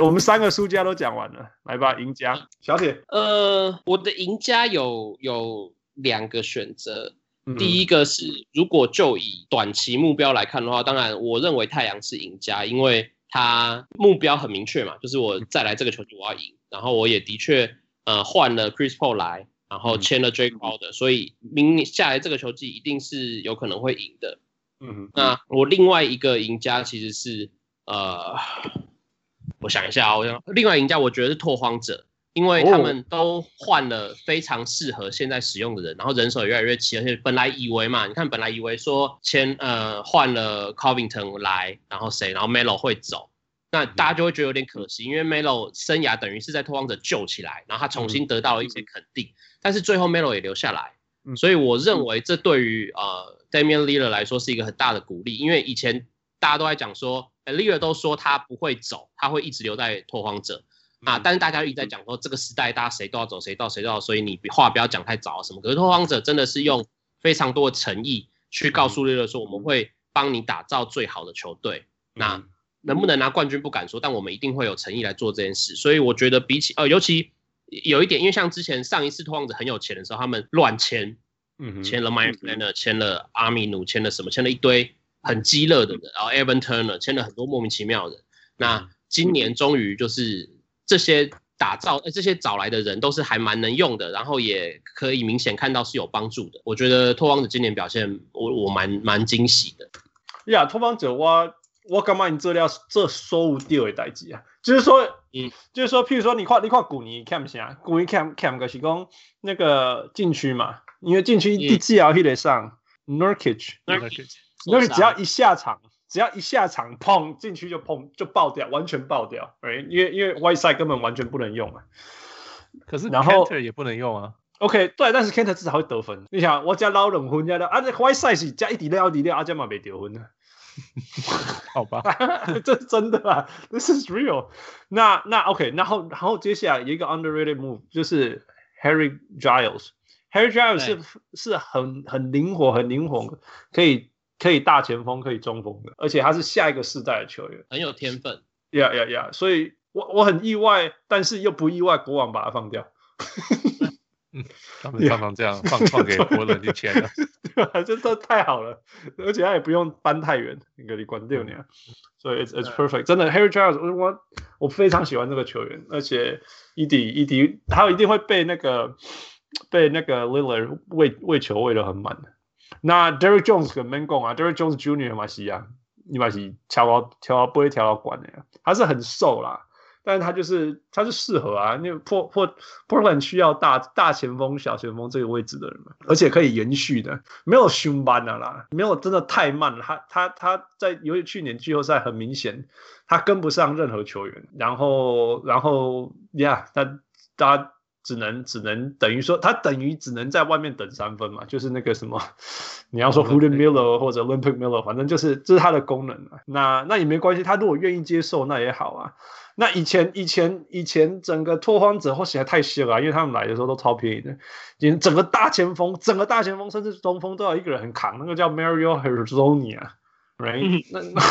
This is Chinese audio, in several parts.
我们三个输家都讲完了，来吧，赢家小铁。呃，我的赢家有有两个选择，第一个是如果就以短期目标来看的话，当然我认为太阳是赢家，因为他目标很明确嘛，就是我再来这个球季我要赢，然后我也的确呃换了 Chris Paul 来。然后签了 Jae Crowder，所以明年下来这个球季一定是有可能会赢的。嗯，那我另外一个赢家其实是呃，我想一下啊，我想另外赢家我觉得是拓荒者，因为他们都换了非常适合现在使用的人，然后人手也越来越齐，而且本来以为嘛，你看本来以为说签呃换了 Covington 来，然后谁，然后 Melo 会走。那大家就会觉得有点可惜，因为 Melo 生涯等于是在拓荒者救起来，然后他重新得到了一些肯定，但是最后 Melo 也留下来，所以我认为这对于呃 Damian Lillard 来说是一个很大的鼓励，因为以前大家都在讲说，Lillard 都说他不会走，他会一直留在拓荒者。啊，但是大家一直在讲说这个时代大家谁都要走，谁到谁都要，所以你话不要讲太早什么，可是拓荒者真的是用非常多的诚意去告诉 Lillard 说，我们会帮你打造最好的球队，那。能不能拿冠军不敢说，但我们一定会有诚意来做这件事。所以我觉得比起呃，尤其有一点，因为像之前上一次拓荒者很有钱的时候，他们乱签，嗯，签了 Meyers Leonard，签了阿米努，签了什么，签了一堆很鸡肋的人，然后 Evan Turner 签了很多莫名其妙的。那今年终于就是这些打造，呃，这些找来的人都是还蛮能用的，然后也可以明显看到是有帮助的。我觉得拓荒者今年表现我，我我蛮蛮惊喜的。呀，拓荒者我。我干嘛？你这料这收无地位代志啊？就是说，嗯，就是说，譬如说，你看，你看古尼 cam 啥，古尼 cam cam 个是讲那个禁区嘛，因为禁区第几条得上 Nurkic，Nurkic 只要一下场，只要一下场，砰，进去就砰就爆掉，完全爆掉，哎，因为因为 Whiteside 根本完全不能用啊。可是然后也不能用啊。OK，对，但是 Kanter 至少会得分。你想，我加老冷分加的，啊，这 Whiteside 是加一滴料一滴料，阿加嘛没得分呢。好吧，这是真的啊，This is real 那。那那 OK，然后然后接下来有一个 underrated move 就是 Harry Giles。Harry Giles 是是很很灵活、很灵活，可以可以大前锋、可以中锋的，而且他是下一个世代的球员，很有天分。呀呀呀！所以我我很意外，但是又不意外，国王把他放掉。嗯，他们 常常这样放放给国人去签了，对吧？这这太好了，而且他也不用搬太远，你给你关掉你啊。所以 it's it's perfect，真的 Harry Giles，我我非常喜欢这个球员，而且伊迪伊迪他一定会被那个被那个 Lillard 喂喂球喂的很满。那 Derrick Jones 跟 Mangon 啊，Derrick Jones Junior 嘛是啊，你嘛是跳到跳到不会跳到管的呀，他是很瘦啦。但是他就是他是适合啊，那破破 Portland 需要大大前锋、小前锋这个位置的人嘛，而且可以延续的，没有凶班的啦，没有真的太慢了。他他他在由于去年季后赛很明显他跟不上任何球员，然后然后呀，他他只能只能等于说他等于只能在外面等三分嘛，就是那个什么，你要说 Hulk Miller 或者 Olympic Miller，反正就是这是他的功能啊。那那也没关系，他如果愿意接受那也好啊。那以前以前以前整个拓荒者或许还太稀了，因为他们来的时候都超便宜的，连整个大前锋、整个大前锋甚至中锋都要一个人很扛，那个叫 Mario Hezonja，right？那那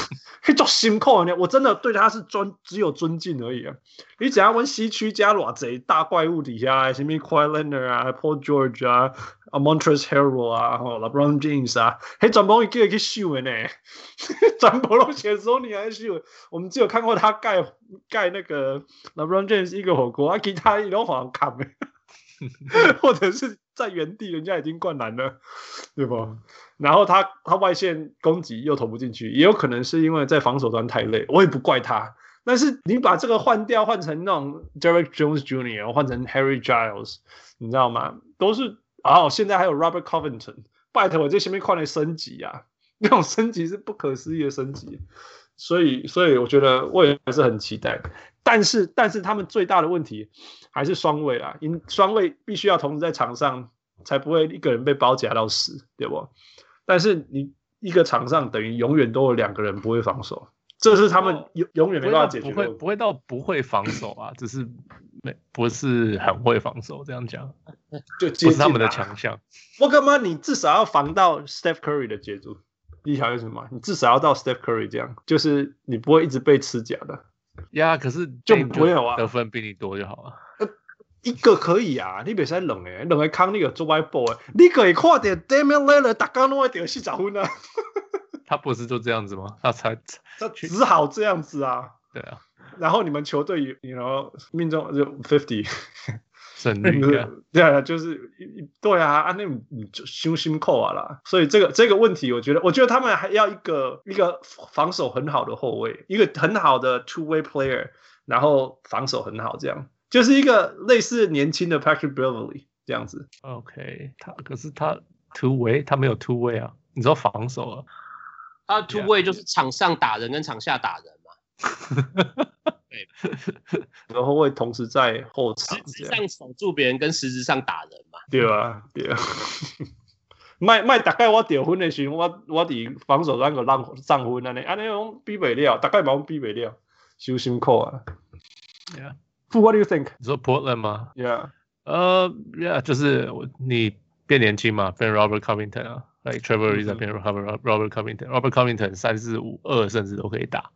那种辛苦呢，我真的对他是尊只有尊敬而已啊。你只要问西区加偌贼大怪物底下，什么 Kawhi Leonard 啊、Paul George 啊。啊，Montrezl Harrell 啊，吼，LeBron James 啊，嘿，全部伊叫伊去秀的呢，全部拢写说你还秀，我们只有看过他盖盖那个 LeBron James 一个火锅，啊，其他伊拢好像看没，或者是在原地人家已经灌篮了，对不？然后他他外线攻击又投不进去，也有可能是因为在防守端太累，我也不怪他。但是你把这个换掉，换成那种 Derek Jones Jr.，换成 Harry Giles，你知道吗？都是。哦，现在还有 Robert Covington，拜托我这前面快点升级啊！那种升级是不可思议的升级，所以，所以我觉得我也还是很期待。但是，但是他们最大的问题还是双卫啊，因双卫必须要同时在场上，才不会一个人被包夹到死，对不？但是你一个场上等于永远都有两个人不会防守。这是他们永永远没办法解决的，不会不会到不会防守啊，只是没不是很会防守，这样讲，就不是他们的强项。我干嘛？你至少要防到 Steph Curry 的节奏，你晓得什么？你至少要到 Steph Curry 这样，就是你不会一直被吃假的。呀，可是就没有啊，得分比你多就好了。呃，一个可以啊，你别使冷诶，冷诶康你个做外包诶，你可以看点 Damian Lillard 大家拢会得四十分啊。他不是就这样子吗？他才他只好这样子啊。对啊。然后你们球队有，然后命中就 fifty。胜利啊，对啊，就是对啊，啊那你就伤心扣啊啦，所以这个这个问题，我觉得，我觉得他们还要一个一个防守很好的后卫，一个很好的 two way player，然后防守很好，这样。就是一个类似年轻的 Patrick Beverley 这样子。OK，他可是他 two way，他没有 two way 啊，你知道防守啊，他 two way 就是场上打人跟场下打人嘛。对，然后会同时在后场，实质上守住别人，跟实质上打人嘛。对啊，对啊。卖卖大概我得分的时候，我我伫防守端个让让分安尼，安尼拢比不了，大概冇比不了，伤心苦啊。Yeah. What do you think？你说 Portland 吗？Yeah。呃，Yeah，就是你变年轻嘛，变 Robert Covington 啊，like Trevor Ariza 变 Robert Robert Covington，Robert Covington 三四五二甚至都可以打。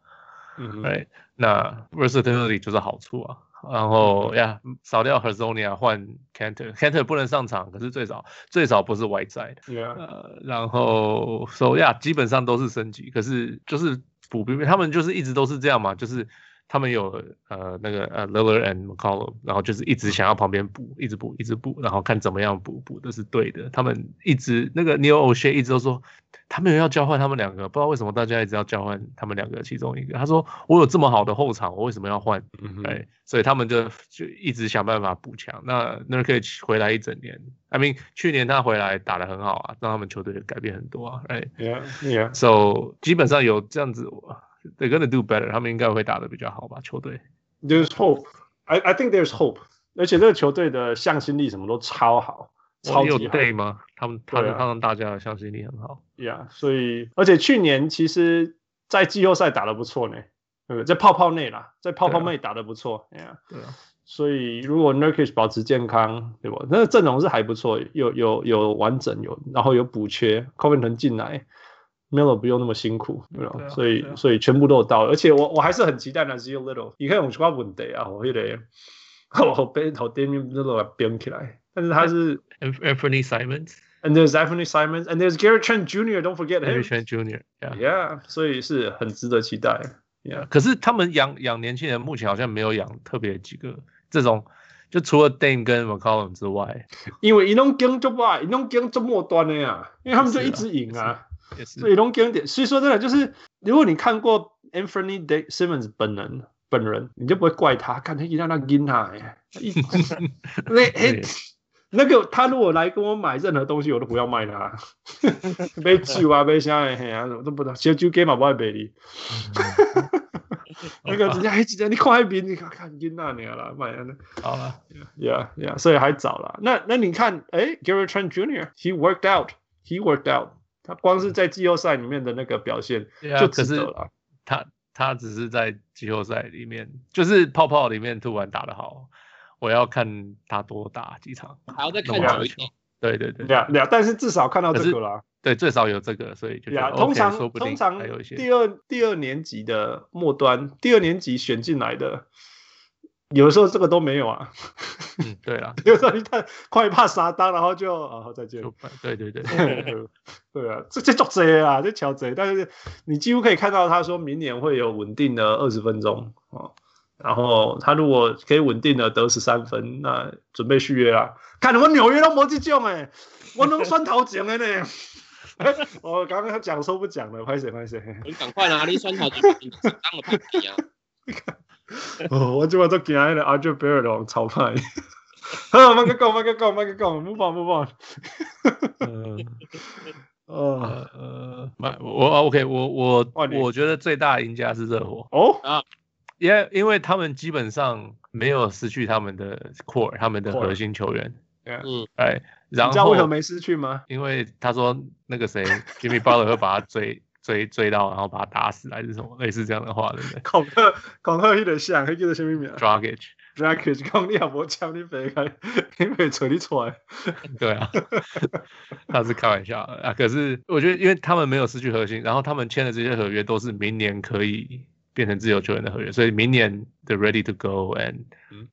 嗯，对，那 versatility 就是好处啊。然后呀，少掉 Hezonja 换 Canter，Canter 不能上场，可是最少最少不是 Whiteside。Yeah. 呃，然后 So yeah，基本上都是升级，可是就是补兵，他们就是一直都是这样嘛，就是。他们有呃那个呃 Lillard and McCollum，然后就是一直想要旁边补，一直补，一直补，然后看怎么样补补的是对的。他们一直那个 Neil Olshey 一直都说，他们要交换他们两个，不知道为什么大家一直要交换他们两个其中一个。他说我有这么好的后场，我为什么要换？嗯，对，所以他们就就一直想办法补强。那那可以回来一整年，I mean 去年他回来打得很好啊，让他们球队改变很多啊。哎，Yeah, yeah. So 基本上有这样子。They're gonna do better，他们应该会打的比较好吧？球队，There's hope. I I think there's hope. 而且这个球队的向心力什么都超好，超级好。有 day 吗？他们他们他们大家的向心力很好。Yeah，所以而且去年其实，在季后赛打的不错呢，对不对？在泡泡内啦，在泡泡内打的不错。Yeah，对啊。所以如果 Nurkic 保持健康，对吧？那个阵容是还不错，有有有完整，有然后有补缺，Covington 进来。Melo 不用那么辛苦，对吧？啊、所以、啊、所以全部都有到，而且我我还是很期待 Nassir Little。你看我什么问题啊？我记得我被头 Damian Lillard 编起来，但是他是 Anthony Simons，and there's Anthony Simons，and there's Gary Trent Jr. Don't forget him。Gary Trent Jr.，Yeah，, yeah 所以是很值得期待。Yeah，可是他们养养年轻人，目前好像没有养特别几个这种，就除了 Dame 跟 McCollum 之外，因为伊拢经就坏，伊拢经这末端的呀，因为他们就一直赢啊。所以龙经典，所以说真的就是，如果你看过 Anthony Simmons 本人本人，你就不会怪他，看他一让他赢他哎，那哎那个他如果来跟我买任何东西，我都不要卖他，买酒啊买啥的，嘿啊，我都不知道，小酒给嘛不爱卖你，那个人家还记得你看一边，你看看赢那年了，买了，好了，Yeah Yeah，所以还早了，那那你看，哎，Gary Trent Jr.，He worked out，He worked out。他光是在季后赛里面的那个表现就值得了。他他只是在季后赛里面，就是泡泡里面突然打得好。我要看他多打几场，还要再看久一点。对对对，两两，但是至少看到这个了。对，最少有这个，所以就通常通常第二第二年级的末端，第二年级选进来的。有的时候这个都没有啊，嗯，对啊，有时候你太快怕杀当，然后就啊好再见，对对 对，对啊，这这做贼啊，这乔贼，但是你几乎可以看到他说明年会有稳定的二十分钟啊，然后他如果可以稳定的得十三分，那准备续约啊，看我纽约都没这种哎，我能算头前的呢，我刚刚讲说不讲了，快些快些，你赶快拿你算头前，当了派皮啊。哦，我今晚都见喺度，RJ Barrett 超派。好，慢个讲，慢个讲，慢个讲，唔放唔放。呃，呃呃，我 OK，我我我觉得最大赢家是热火。哦啊，因为因为他们基本上没有失去他们的 core，他们的核心球员。嗯，哎，然后你知道为什么没失去吗？因为他说那个谁，Jimmy Butler 会把他追。追追到，然后把他打死，还是什么类似这样的话，对不对？恐吓恐吓有点像，还记得什么名？Dragic，Dragic，讲你也无抢你飞开，你没找你出来。对啊，他是开玩笑啊。可是我觉得，因为他们没有失去核心，然后他们签的这些合约都是明年可以变成自由球员的合约，所以明年的 ready to go and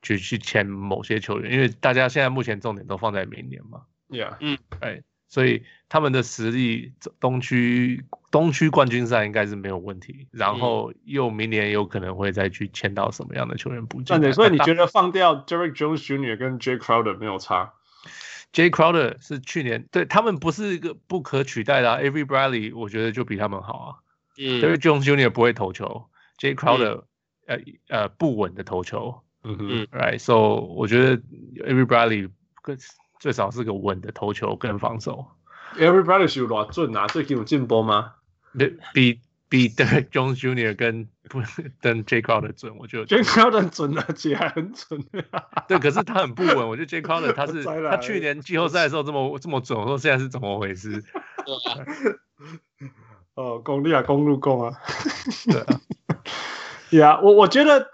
去去签某些球员，因为大家现在目前重点都放在明年嘛。Yeah，嗯，哎，所以他们的实力，东区东区冠军赛应该是没有问题，然后又明年有可能会再去签到什么样的球员补进。所以你 觉得放掉 Derrick Jones Jr. 跟 Jay Crowder 没有差？Jay Crowder 是去年对他们不是一个不可取代的，啊，Avery Bradley 我觉得就比他们好啊。嗯，Derrick Jones Jr. 不会投球，Jay Crowder、嗯、呃呃不稳的投球。嗯哼，Right，so 我觉得 Avery Bradley 更最少是个稳的投球跟防守。Every Bradley 是有多准啊？最近有进步吗？比比 Derrick Jones Jr. 跟不跟 Jay Crowder 准，我觉得 Jay Crowder 准而且还很准。对，可是他很不稳。我觉得 Jay Crowder 他是 他去年季后赛的时候这么这么准，我说现在是怎么回事？哦，公路啊，公路公啊。对啊，呀，我我觉得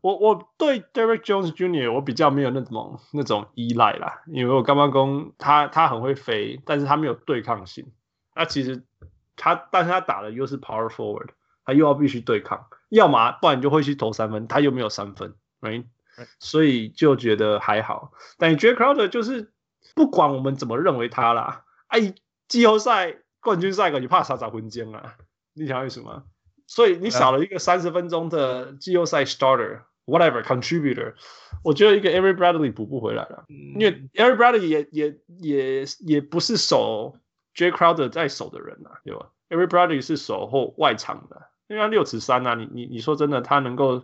我我对 Derrick Jones Jr. 我比较没有那种那种依赖啦，因为我刚刚讲他他很会飞，但是他没有对抗性。那其实。他，但是他打的又是 power forward，他又要必须对抗，要么不然你就会去投三分，他又没有三分，right？所以就觉得还好。但 Jay Crowder 就是不管我们怎么认为他啦，哎，季后赛冠军赛你怕啥啥分钟啊？你想要什么？所以你少了一个三十分钟的季后赛 starter，whatever contributor，我觉得一个 Every Bradley 补不回来了，因为 Every Bradley 也也也也不是守。Jay Crowder 在守的人啊，对吧？Everybody 是守后外场的，因为他六尺三啊，你你你说真的，他能够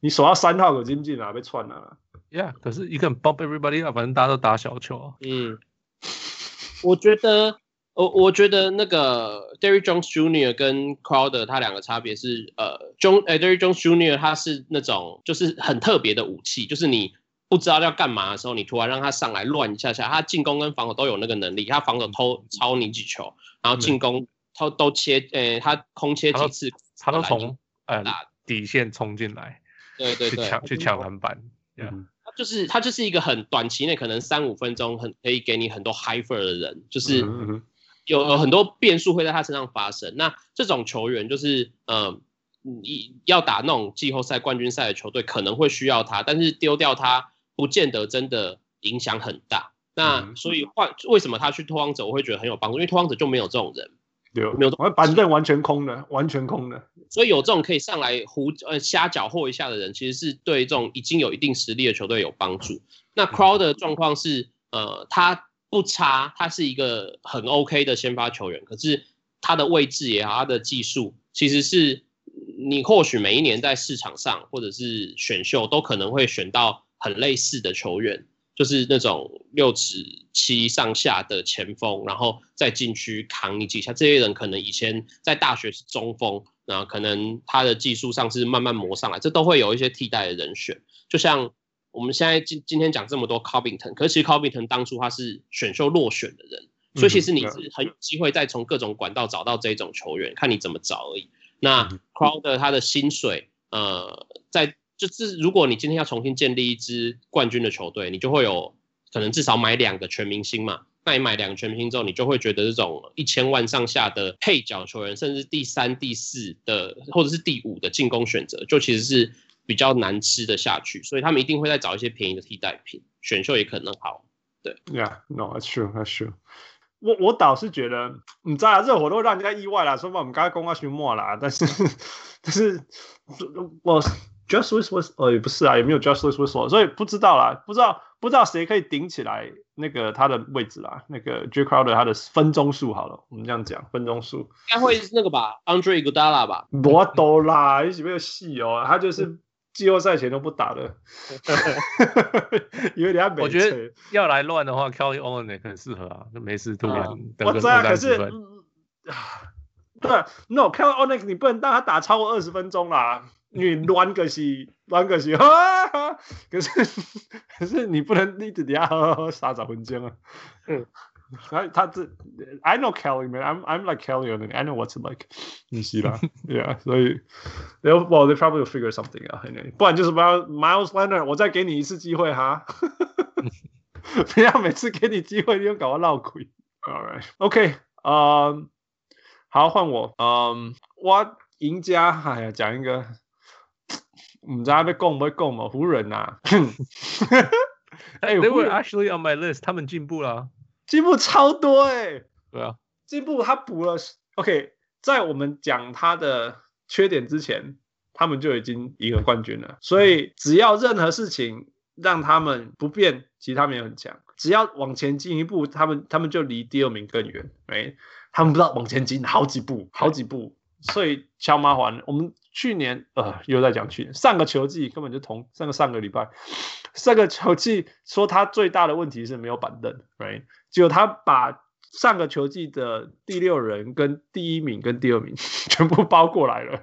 你守到三号可进进啊，被串了。Yeah，可是一个人 bump everybody 啊，反正大家都打小球啊。嗯，我觉得，我我觉得那个 Derrick Jones Jr. 跟 Crowder 他两个差别是，呃，John 呃 Derrick Jones Jr. 他是那种就是很特别的武器，就是你。不知道要干嘛的时候，你突然让他上来乱一下下，他进攻跟防守都有那个能力。他防守偷抄你几球，然后进攻偷都切，呃、欸，他空切几次，他都从呃底线冲进来，对对对，去抢去抢篮板。嗯，他就是他就是一个很短期内可能三五分钟很可以给你很多 high fire 的人，就是有有很多变数会在他身上发生。那这种球员就是，嗯、呃，你要打那种季后赛冠军赛的球队可能会需要他，但是丢掉他。不见得真的影响很大，那所以换为什么他去拓荒者我会觉得很有帮助？因为拓荒者就没有这种人，对，没有，板凳完全空的，完全空的，所以有这种可以上来胡呃瞎搅和一下的人，其实是对这种已经有一定实力的球队有帮助。那 Crowder 的状况是，呃，他不差，他是一个很 OK 的先发球员，可是他的位置也好，他的技术其实是你或许每一年在市场上或者是选秀都可能会选到。很类似的球员，就是那种六尺七上下的前锋，然后在禁区扛你几下。这些人可能以前在大学是中锋，然后可能他的技术上是慢慢磨上来，这都会有一些替代的人选。就像我们现在今今天讲这么多 Covington，可是其实 Covington 当初他是选秀落选的人，所以其实你是很有机会再从各种管道找到这种球员，看你怎么找而已。那 Crowder 他的薪水，呃，在就是如果你今天要重新建立一支冠军的球队，你就会有可能至少买两个全明星嘛。那你买两个全明星之后，你就会觉得这种一千万上下的配角球员，甚至第三、第四的或者是第五的进攻选择，就其实是比较难吃得下去。所以他们一定会再找一些便宜的替代品，选秀也可能好。对，Yeah，no，that's true，that's true。我我倒是觉得，你知道热火都让人家意外了，说把我们刚刚公告去末了，但是 但是我。Justice Winslow 呃也不是啊，也没有 Justice Winslow，所以不知道啦，不知道不知道谁可以顶起来那个他的位置啦，那个 Jay Crowder 他的分钟数好了，我们这样讲分钟数，应该会是那个吧，Andre Iguodala 吧，我懂啦，有几没有戏哦，他就是季后赛前都不打的，因为人家我觉得要来乱的话，Kelly Olynyk 很适合啊，那没事突然我知道，可是啊，对，No，Kelly Olynyk 你不能让他打超过二十分钟啦。你乱个是乱个是，可是可是你不能一直底下呵呵傻找分钟啊。嗯，他他这，I know Kelly man，I'm I'm like Kelly I know what's it like。你是啦，Yeah，所以，Well they probably will figure something out。in a，不然就是不要 Miles Leonard，我再给你一次机会哈。不要每次给你机会你又搞我闹鬼。All right，OK，嗯，好换我，嗯，我赢家，哎呀，讲一个。唔知要讲不讲嘛？湖人呐，哎，They were actually on my list，他们进步了，进步超多哎、欸，对啊，进步他补了，OK，在我们讲他的缺点之前，他们就已经赢了冠军了，所以只要任何事情让他们不变，其实他们也很强，只要往前进一步，他们他们就离第二名更远，哎，他们不知道往前进好几步，好几步。所以超麻烦。我们去年呃又在讲去年上个球季根本就同上个上个礼拜 上个球季说他最大的问题是没有板凳，right？结果他把上个球季的第六人跟第一名跟第二名 全部包过来了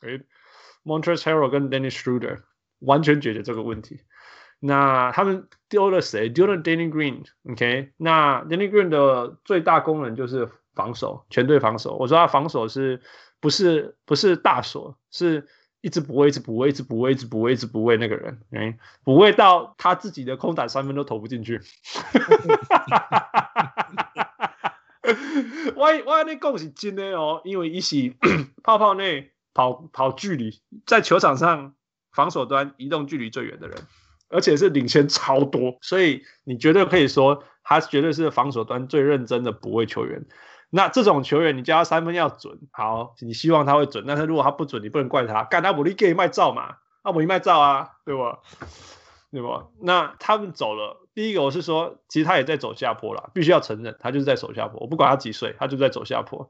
哎，Montrezl Harrell 跟 Dennis Schroeder 完全解决这个问题。那他们丢了谁？丢了 Danny Green。OK，那 Danny Green 的最大功能就是防守，全队防守。我说他防守是。不是不是大锁，是一直补位，一直补位，一直补位，一直补位，一直补位那个人，哎，补位到他自己的空档三分都投不进去。我我跟你讲是真的哦，因为一起 泡泡内跑跑距离，在球场上防守端移动距离最远的人，而且是领先超多，所以你绝对可以说他绝对是防守端最认真的补位球员。那这种球员，你叫他三分要准，好，你希望他会准。但是如果他不准，你不能怪他，干他不力给卖照嘛，他不卖照啊，对不？对不？那他们走了，第一个我是说，其实他也在走下坡了，必须要承认，他就是在走下坡。我不管他几岁，他就在走下坡。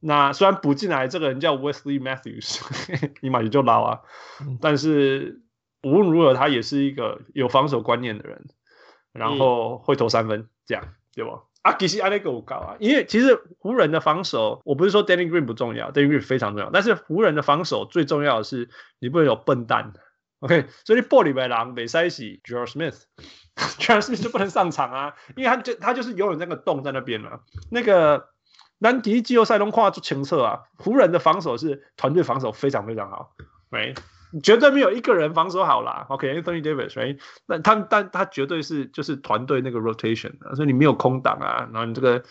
那虽然补进来这个人叫 Wesley Matthews，你马上就捞啊，但是无论如何，他也是一个有防守观念的人，然后会投三分，这样对不？啊，其实阿内够高啊，因为其实湖人的防守，我不是说 Danny Green 不重要，Danny Green 非常重要，但是湖人的防守最重要的是你不能有笨蛋，OK？所以你玻璃白狼被塞死 J.R. Smith，J.R. Smith 就不能上场啊，因为他就他就是永远那个洞在那边了。那个南迪季后赛中跨出前策啊，湖人的防守是团队防守非常非常好，，Right？？绝对没有一个人防守好啦，OK，Anthony Davis，right？那他但他绝对是就是团队那个 rotation，所以你没有空档啊，然后你这个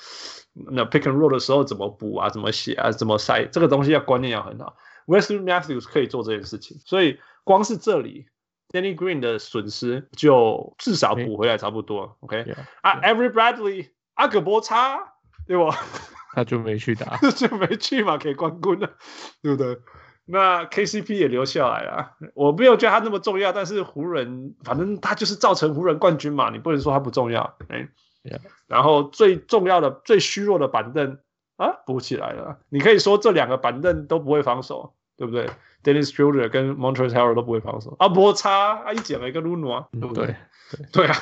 那 pick and roll 的时候怎么补啊，怎么写啊，怎么塞，这个东西要观念要很好。Wesley Matthews 可以做这件事情，所以光是这里 Danny Green 的损失就至少补回来差不多，OK？啊，Avery Bradley 阿葛波差，对不？他就没去打，就没去嘛，可以冠军了，对不对？那 KCP 也留下来了，我没有觉得他那么重要，但是湖人反正他就是造成湖人冠军嘛，你不能说他不重要，哎.然后最重要的、最虚弱的板凳啊补起来了，你可以说这两个板凳都不会防守，对不对？Dennis Schroeder 跟 Montrezl Harrell 都不会防守，啊，摩擦啊，一捡了一个 Luna，对不对？对对，对啊，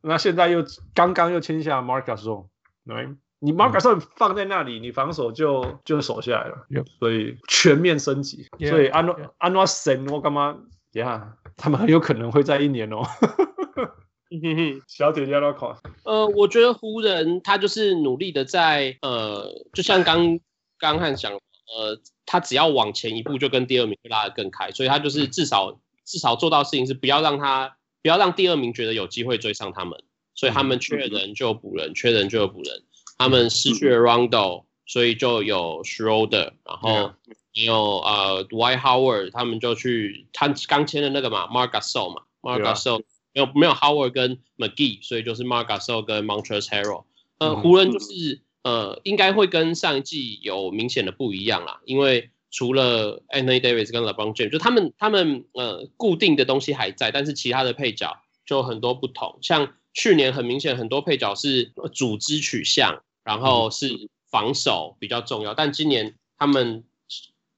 那现在又刚刚又签下 Marc Gasol，对。你 Marc Gasol 放在那里，嗯、你防守就就守下来了，Yep. 所以全面升级。Yeah, 所以安诺安诺森，我干嘛呀？他们很有可能会在一年哦。小姐姐要考。呃，我觉得湖人他就是努力的在呃，就像刚刚汉讲，呃，他只要往前一步，就跟第二名会拉得更开，所以他就是至少至少做到事情是不要让他不要让第二名觉得有机会追上他们，所以他们缺人就补人，缺人就补人。他们失去了 Rondo，所以就有 Schroeder，然后也有呃 Dwight Howard，他们就去他刚签的那个嘛，Marc Gasol 嘛，Marc Gasol 没有没有 Howard 跟 McGee，所以就是 Marc Gasol 跟 Montrezl Harrell。呃，湖人就是呃应该会跟上一季有明显的不一样啦，因为除了 Anthony Davis 跟 LeBron James，就他们他们呃固定的东西还在，但是其他的配角就很多不同，像去年很明显很多配角是组织取向。然后是防守比较重要，但今年他们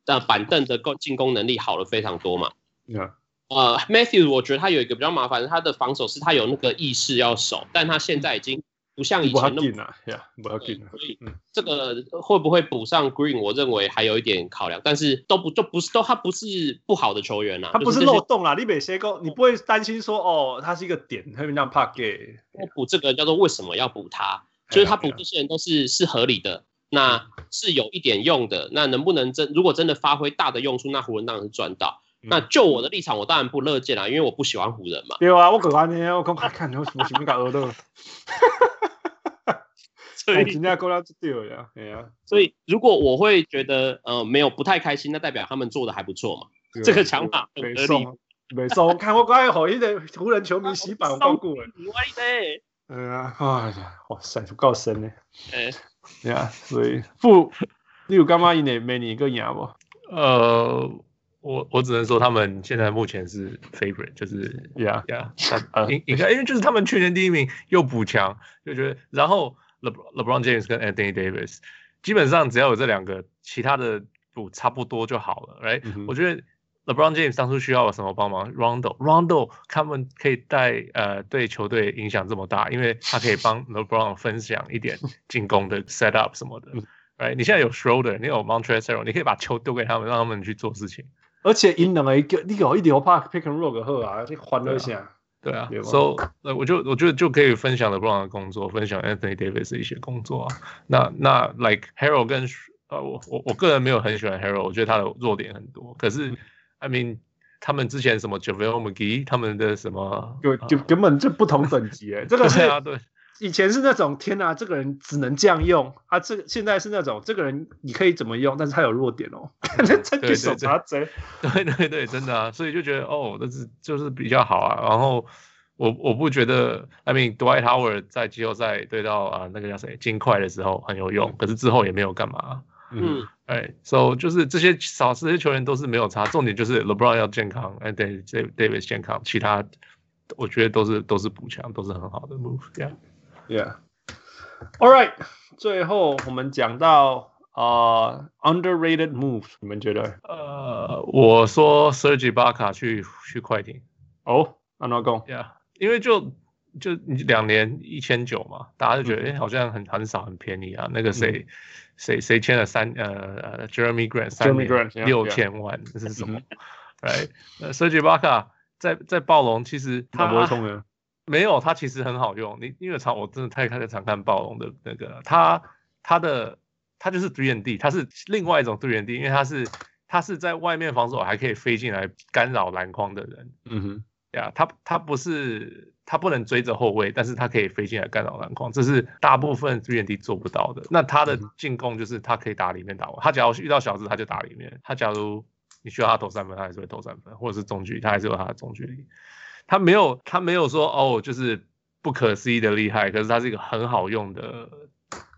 的板凳的攻进攻能力好了非常多嘛。Yeah. 呃，Matthew，我觉得他有一个比较麻烦，他的防守是他有那个意识要守，但他现在已经不像以前那么。不要紧啊，所以这个会不会补上 Green？我认为还有一点考量，但是都不就不是都他不是不好的球员啊，他不是漏洞啊。你每些个，你不会担心说哦，他是一个点，他们这样怕给。我补这个叫做为什么要补他？就是他补这些人都是是合理的，那是有一点用的。那能不能真如果真的发挥大的用处，那湖人当然是赚到。那就我的立场，我当然不乐见啦，因为我不喜欢湖人嘛。对啊，我喜欢你，我刚看你为什么喜欢搞俄勒？所以今天够了就对了呀，对啊。所以如果我会觉得呃没有不太开心，那代表他们做的还不错嘛。这个想法很合理。没错，看我刚才好一点湖人球迷 洗版光顾了。嗯啊，哎呀，哇塞，够深呢。哎，对啊，所以不，你有干嘛赢的？没你一个赢不？呃，我我只能说他们现在目前是 favorite，就是呀呀，应应该因为就是他们去年第一名又补强，就觉得然后 Le LeBron James 跟 Anthony Davis 基本上只要有这两个，其他的补差不多就好了，right？、嗯、我觉得。LeBron James 当初需要我什么帮忙？Rondo，Rondo 他们可以带呃对球队影响这么大，因为他可以帮 LeBron 分享一点进攻的 set up 什么的。right，，你现在有 Shoulder，你有 Montrezl 你可以把球丢给他们，让他们去做事情。而且赢两个一个，你有一点我怕 pick and roll 个好啊，你欢乐一下。对啊，So 呃，我就我觉得就可以分享 LeBron 的工作，分享 Anthony Davis 的一些工作啊。那那 Like Harrell 跟呃我我我个人没有很喜欢 Harrell，我觉得他的弱点很多，可是。I mean，他们之前什么 JaVale McGee，他们的什么，就就根本就不同等级哎，这个是啊，对，以前是那种天哪，这个人只能这样用啊，这个现在是那种这个人你可以怎么用，但是他有弱点哦，真的手拿贼，对对对，真的啊，所以就觉得哦，那是就是比较好啊，然后我我不觉得，I mean Dwight Howard 在季后赛对到啊那个叫谁金块的时候很有用，可是之后也没有干嘛。嗯，哎，so 就是这些少这些球员都是没有差，重点就是 LeBron 要健康，哎，对，David 健康，其他我觉得都是都是补强，都是很好的 move，yeah，yeah。All right，最后我们讲到啊、uh, underrated move，你们觉得？呃，我说 Serge Ibaka 去去快艇，哦，那哪讲？Yeah，因为就就两年一千九嘛，大家就觉得哎、嗯欸，好像很很少很便宜啊，那个谁？嗯谁谁签了三呃呃 Jeremy Grant 三年六千万，这是什么？哎，那 Serge Ibaka 在在暴龙其实他不会冲的，没有他其实很好用。你因为常我真的太看常看暴龙的那个，他他的他就是 three and D，他是另外一种 three and D，因为他是他是在外面防守还可以飞进来干扰篮筐的人。嗯哼，呀，他他不是。他不能追着后卫，但是他可以飞进来干扰篮筐，这是大部分 3&D 做不到的。那他的进攻就是他可以打里面打完，他假如遇到小子，他就打里面。他假如你需要他投三分，他还是会投三分，或者是中距离，他还是有他的中距离。他没有，他没有说哦，就是不可思议的厉害。可是他是一个很好用的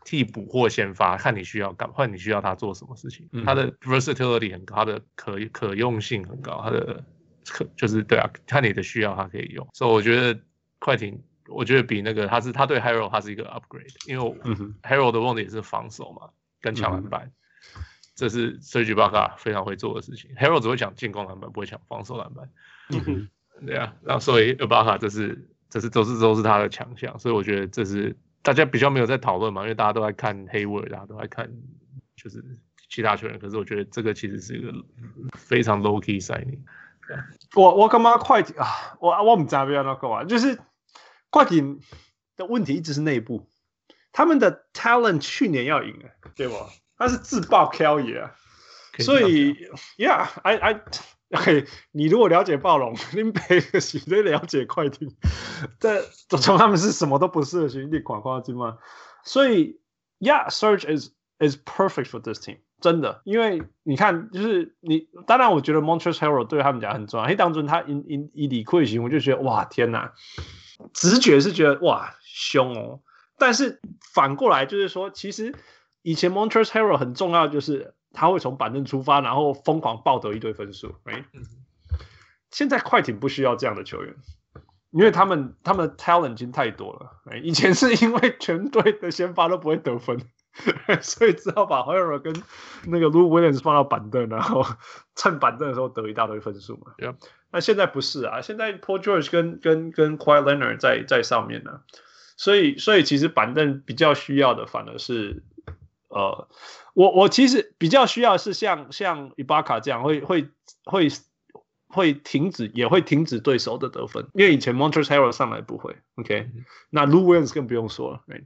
替补或先发，看你需要干，看你需要他做什么事情。他的 versatility 很高，他的可可用性很高，他的可就是对啊，看你的需要他可以用。所以我觉得。快艇，我觉得比那个他是他对 Harrell 他是一个 upgrade，因为 Harrell 的问题也是防守嘛，跟抢篮板，嗯、这是 Serge Ibaka 非常会做的事情。Harrell 只会抢进攻篮板，不会抢防守篮板。嗯、对啊，然后所以 Ibaka 这是这是都是都是他的强项，所以我觉得这是大家比较没有在讨论嘛，因为大家都在看 Hayward，大家都在看就是其他球员，可是我觉得这个其实是一个非常 low key signing。我我干嘛快艇啊？我我唔知边那个啊，就是。快艇的问题一直是内部，他们的 talent 去年要赢了，对不？他是自爆 Kel 爷啊，所以 Yeah，I I 你如果了解暴龙，你别个是得了解快艇，这从他们是什么都不是的兄弟狂夸金嘛，所以 Yeah，Serge is is perfect for this team，真的，因为你看，就是你当然我觉得 Montrezl Harrell 对他们家很重要，嘿，当初他因因以理亏行，我就觉得哇天哪！直觉是觉得哇凶哦，但是反过来就是说，其实以前 Montrezl Harrell 很重要，就是他会从板凳出发，然后疯狂爆得一堆分数。哎，现在快艇不需要这样的球员，因为他们他们的 talent 已经太多了。哎，以前是因为全队的先发都不会得分，所以只好把 Harrell 跟那个 Lou Williams 放到板凳，然后蹭板凳的时候得一大堆分数嘛。Yeah. 那现在不是啊，现在 Paul George 跟跟跟 Kawhi Leonard 在在上面呢、啊，所以所以其实板凳比较需要的反而是，呃，我我其实比较需要是像像 Ibaka 这样会会会会停止也会停止对手的得分，因为以前 Montrezl Harrell 上来不会，OK，那 Lou Williams 更不用说了，right?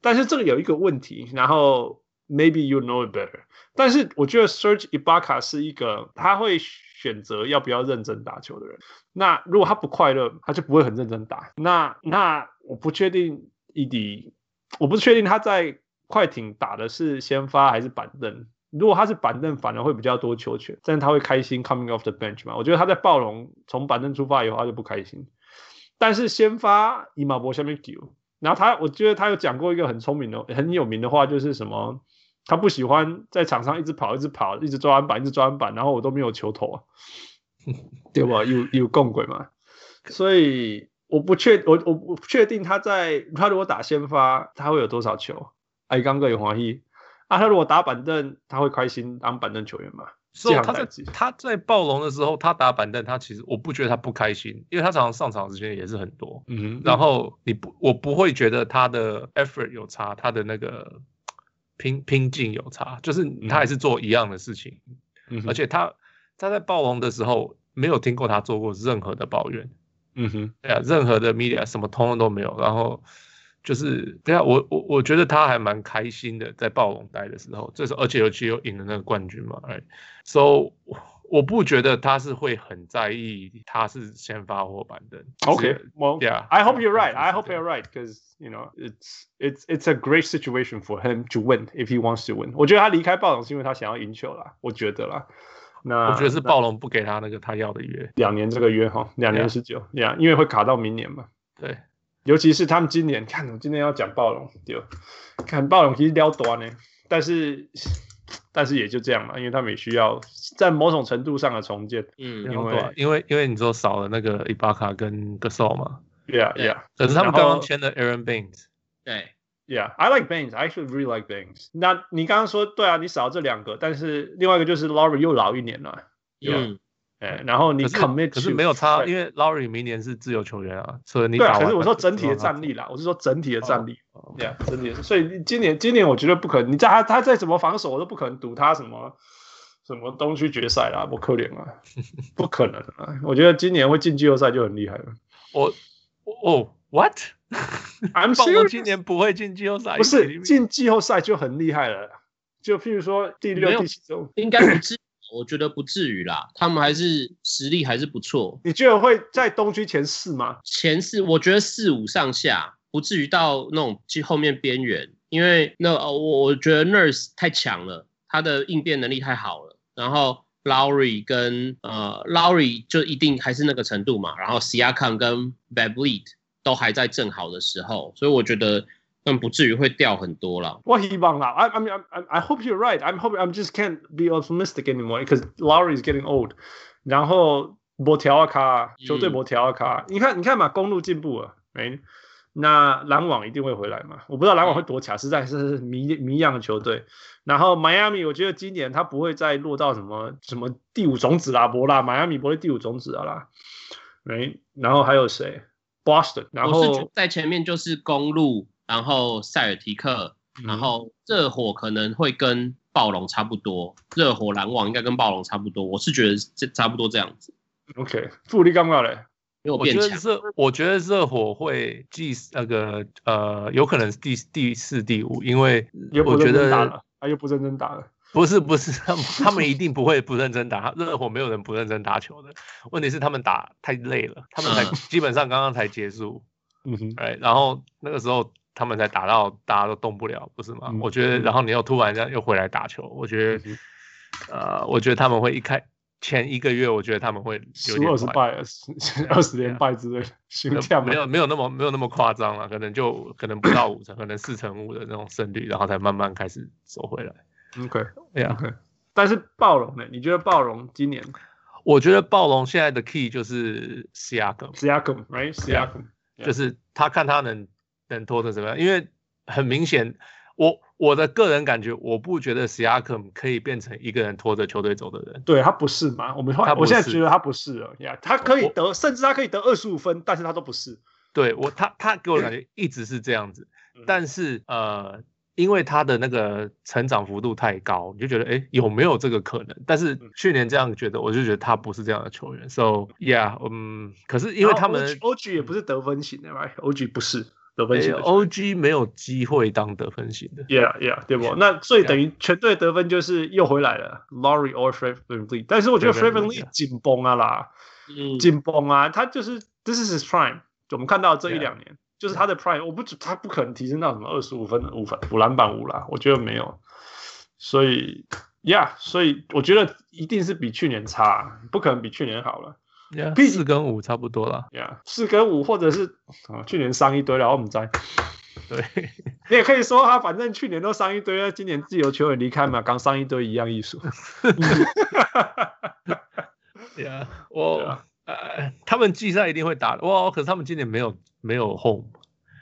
但是这个有一个问题，然后 Maybe you know it better，但是我觉得 Serge Ibaka 是一个他会。选择要不要认真打球的人，那如果他不快乐，他就不会很认真打。那那我不确定伊迪，我不确定他在快艇打的是先发还是板凳。如果他是板凳，反而会比较多球权，但是他会开心 coming off the bench 嘛？我觉得他在暴龙从板凳出发以后，他就不开心。但是先发伊马博下面丢，然后他，我觉得他有讲过一个很聪明的、很有名的话，就是什么，他不喜欢在场上一直跑、一直跑、一直抓板、一直抓板，然后我都没有球投啊，对吧？有有共轨嘛？所以我不确我我不确定他在他如果打先发，他会有多少球？哎，刚哥有怀疑。啊，他如果打板凳，他会开心当板凳球员吗？是、他在他在暴龙的时候，他打板凳，他其实我不觉得他不开心，因为他常常上场时间也是很多。嗯哼，然后你不，我不会觉得他的 effort 有差，他的那个拼拼劲有差，就是他还是做一样的事情。嗯哼，而且他他在暴龙的时候，没有听过他做过任何的抱怨。嗯哼，对啊，任何的 media 什么通通都没有，然后。就是对啊，我我我觉得他还蛮开心的，在暴龙待的时候，这时候而且尤其又赢了那个冠军嘛，哎，so 我不觉得他是会很在意他是先发或板凳。Okay，well yeah，I hope you're right，I hope you're right，because you know it's it's it's a great situation for him to win if he wants to win。我觉得他离开暴龙是因为他想要赢球啦，我觉得啦。那我觉得是暴龙不给他那个他要的约，两年这个约哈，两年十九，yeah，因为会卡到明年嘛，对。尤其是他们今年，看我今天要讲暴龙，对，看暴龙其实撩短呢，但是但是也就这样嘛，因为他们也需要在某种程度上的重建，嗯，因为因为因为你说少了那个伊巴卡跟 Gasol 嘛，Yeah Yeah，可是他们刚刚签的 Aaron Baines，对，Yeah，I like Baines，I actually really like Baines。那你刚刚说对啊，你少了这两个，但是另外一个就是 Lowry 又老一年了，嗯。哎，然后你 commit 可是没有差，因为 Lowry 明年是自由球员啊，所以你对啊，可是我说整体的战力啦，我是说整体的战力，对啊，整体的，所以今年今年我觉得不可能，你在他他再怎么防守，我都不可能赌他什么什么东区决赛啦，我可怜啊，不可能啊，我觉得今年会进季后赛就很厉害了。我哦，What？I'm serious，今年不会进季后赛，不是进季后赛就很厉害了，就譬如说第六、第七周应该不至。我觉得不至于啦，他们还是实力还是不错。你觉得会在东区前四吗？前四，我觉得四五上下，不至于到那种去后面边缘。因为那我我觉得 Nurse 太强了，他的应变能力太好了。然后 Lowry 跟呃 Lowry 就一定还是那个程度嘛。然后 Siakam 跟 b a b l e e t 都还在正好的时候，所以我觉得。但不至于会掉很多了。我希望啦，I I mean I I hope you're right. I'm hoping I'm just can't be optimistic anymore because Lowry is getting old. 然后博条阿卡球队博条阿卡，你看你看嘛，公路进步了，哎，那篮网一定会回来嘛？我不知道篮网会多强，实在是迷迷一样的球队。然后迈阿密，我觉得今年他不会再落到什么什么第五种子啦，博啦，迈阿密不会第五种子了啦。哎，然后还有谁？Boston，然后在前面就是公鹿。然后塞尔提克，然后热火可能会跟暴龙差不多，热火篮网应该跟暴龙差不多，我是觉得这差不多这样子。OK，富力刚刚嘞，没有变强。我觉得热，我觉得热火会继那个呃，有可能是第第四、第五，因为我觉得他又不认真打了。不是不是，他们他们一定不会不认真打，热火没有人不认真打球的。问题是他们打太累了，他们才基本上刚刚才结束。嗯哼，哎，然后那个时候。他们才打到大家都动不了，不是吗？嗯、我觉得，然后你又突然这样又回来打球，嗯、我觉得，呃，我觉得他们会一开前一个月，我觉得他们会有点 二十败，二十连败之类的，心跳没有没有那么没有那么夸张了，可能就可能不到五成，可能四成五的那种胜率，然后才慢慢开始走回来。OK，对呀。但是暴龙呢？你觉得暴龙今年？我觉得暴龙现在的 key 就是 Siakam，Siakam，right？Siakam，就是他看他能。能拖成怎么样？因为很明显，我我的个人感觉，我不觉得 Siakam 可以变成一个人拖着球队走的人。对，他不是嘛？我们后来我现在觉得他不是了呀。他可以得，甚至他可以得二十五分，但是他都不是。对我，他他给我的感觉一直是这样子。但是呃，因为他的那个成长幅度太高，你就觉得哎，有没有这个可能？但是去年这样觉得，我就觉得他不是这样的球员。So yeah，嗯，可是因为他们 OG 也不是得分型的，right？OG 不是。得分型的，OG 没有机会当得分型的，Yeah Yeah，对不？那所以等于全队得分就是又回来了，Lowry or Fred VanVleet，但是我觉得 Fred VanVleet 紧绷啊啦，紧绷啊，他就是 This is his prime，我们看到这一两年就是他的 prime，我不他不可能提升到什么二十五分五分五篮板五啦，我觉得没有，所以，Yeah，所以我觉得一定是比去年差，不可能比去年好了。Yeah，四跟五差不多了。Yeah，四跟五或者是啊，去年伤一堆了，我们在。对，你也可以说他反正去年都伤一堆，今年自由球员离开嘛，刚伤一堆一样艺术。对啊，我呃，他们季赛一定会打的哇，可是他们今年没有没有 home，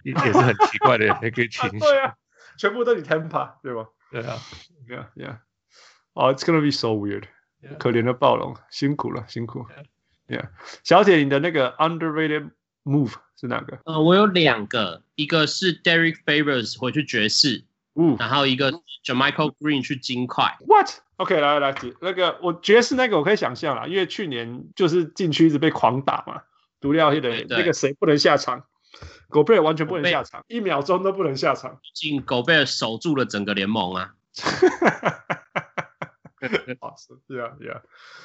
也也是很奇怪的那个情形。对啊，全部都是 Tampa，对吧？对啊，Yeah Yeah，哦、oh,，It's gonna be so weird，、yeah. 可怜的暴龙，辛苦了，辛苦。Yeah，, yeah. 小姐，你的那个 underrated move 是哪个？呃，我有两个，一个是 Derek Favors 回去爵士，嗯，然后一个 JaMychal Green 去金块。What？OK，、okay, 来来来，那个我爵士那个我可以想象啦，因为去年就是禁区一直被狂打嘛，独料那个那个谁不能下场。狗贝尔完全不能下场，一秒钟都不能下场。毕竟狗贝尔守住了整个联盟啊！好，是啊，是啊。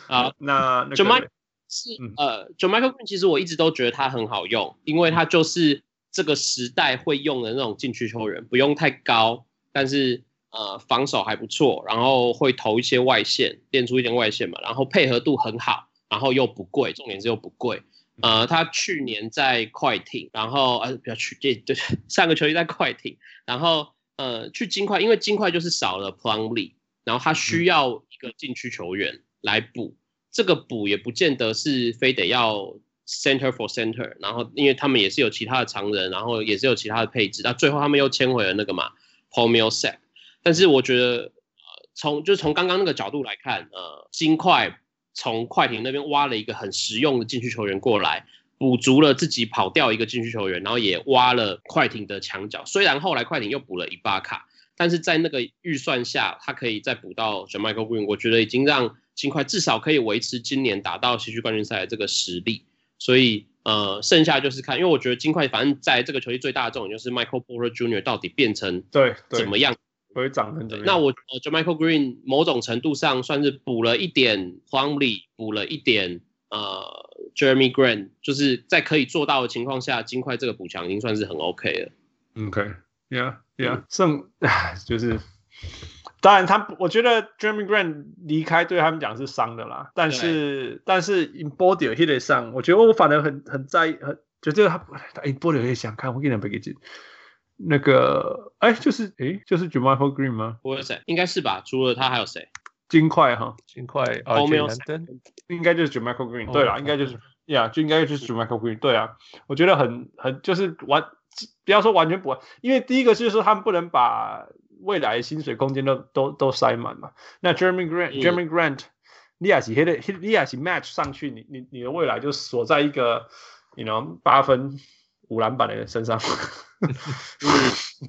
啊，那那 JaMychal 是呃 JaMychal Green 其实我一直都觉得他很好用，因为他就是这个时代会用的那种禁区球员，不用太高，但是呃防守还不错，然后会投一些外线，练出一点外线嘛，然后配合度很好，然后又不贵，重点是又不贵。呃，他去年在快艇，然后呃，不要去对对上个球季在快艇，然后呃去金块，因为金块就是少了 Plumlee，然后他需要一个禁区球员来补，这个补也不见得是非得要 center for center，然后因为他们也是有其他的常人，然后也是有其他的配置，那最后他们又签回了那个嘛 Paul Millsap，但是我觉得呃从就是从刚刚那个角度来看，呃金块。从快艇那边挖了一个很实用的禁区球员过来，补足了自己跑掉一个禁区球员，然后也挖了快艇的墙角。虽然后来快艇又补了伊巴卡，但是在那个预算下，他可以再补到 JaMychal Green，我觉得已经让金块至少可以维持今年打到西区冠军赛的这个实力。所以呃，剩下就是看，因为我觉得金块反正在这个球季最大的重点就是 Michael Porter Jr. 到底变成对怎么样。会长很怎么样？那我呃就 Michael Green 某种程度上算是补了一点 Plumlee，补了一点呃，Jeremy Grant，就是在可以做到的情况下，金块这个补强已经算是很 OK 了。OK，Yeah，Yeah，剩就是，当然他我觉得 Jeremy Grant 离开对他们讲是伤的啦，但是但是 in body hit 上，我觉得我反而很很在意，很就这个他 in body 也想看，我给你们背个镜。那个，哎，就是，哎，就是 JaMychal Green 吗？不会谁，应该是吧。除了他还有谁？金块哈，金块啊，应该就是 JaMychal Green。对了，应该就是，呀，就应该就是 JaMychal Green。对啊，我觉得很很就是完，不要说完全不完，因为第一个就是说他们不能把未来薪水空间都都都塞满嘛。那 Jeremy Grant，Jeremy Grant，你也是 hit，你也是 match 上去，你你你的未来就锁在一个，you know，八分。五篮板的人身上，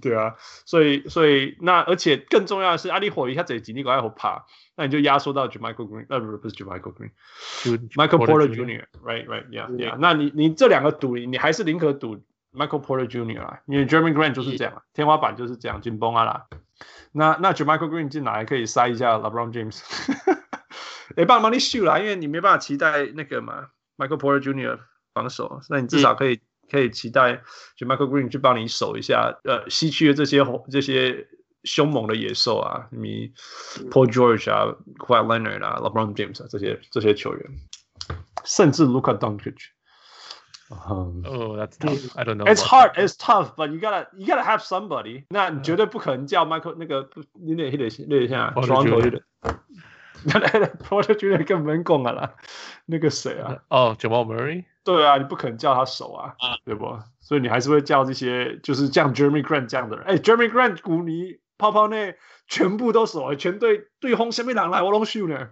对啊，所以所以那而且更重要的是，阿里火一下子几你搞爱火爬，那你就压缩到 JaMychal Green，呃不是不是 JaMychal Green，Michael Porter Jr.，right right，yeah yeah，那你你这两个赌，你还是宁可赌 Michael Porter Jr. 啊，因为 Jeremy Grant 就是这样啊，天花板就是这样紧绷啊啦。那那 JaMychal Green 进来可以塞一下 LeBron James，哎，帮忙你秀啦，因为你没办法期待那个嘛，Michael Porter Jr. 防守，那你至少可以。可以期待，就 Michael Green 去帮你守一下，呃，西区的这些这些凶猛的野兽啊，你 Paul George 啊，Kawhi Leonard 啊，LeBron James 啊，这些这些球员，甚至 Luka Doncic。Um, oh, that's tough. I don't know. It's hard. It's tough, but you gotta you gotta have somebody. 那你绝对不可能叫 Michael 那个，你得你得练一下双头的。那那 Porter Junior 更闷功啊啦，那个谁啊？哦，Jamal Murray。对啊，你不可能叫他守啊，啊对不？所以你还是会叫这些，就是像 Jeremy Grant 这样的人。哎，Jeremy Grant 古尼泡泡内全部都守，全队对轰下面两来我拢秀呢。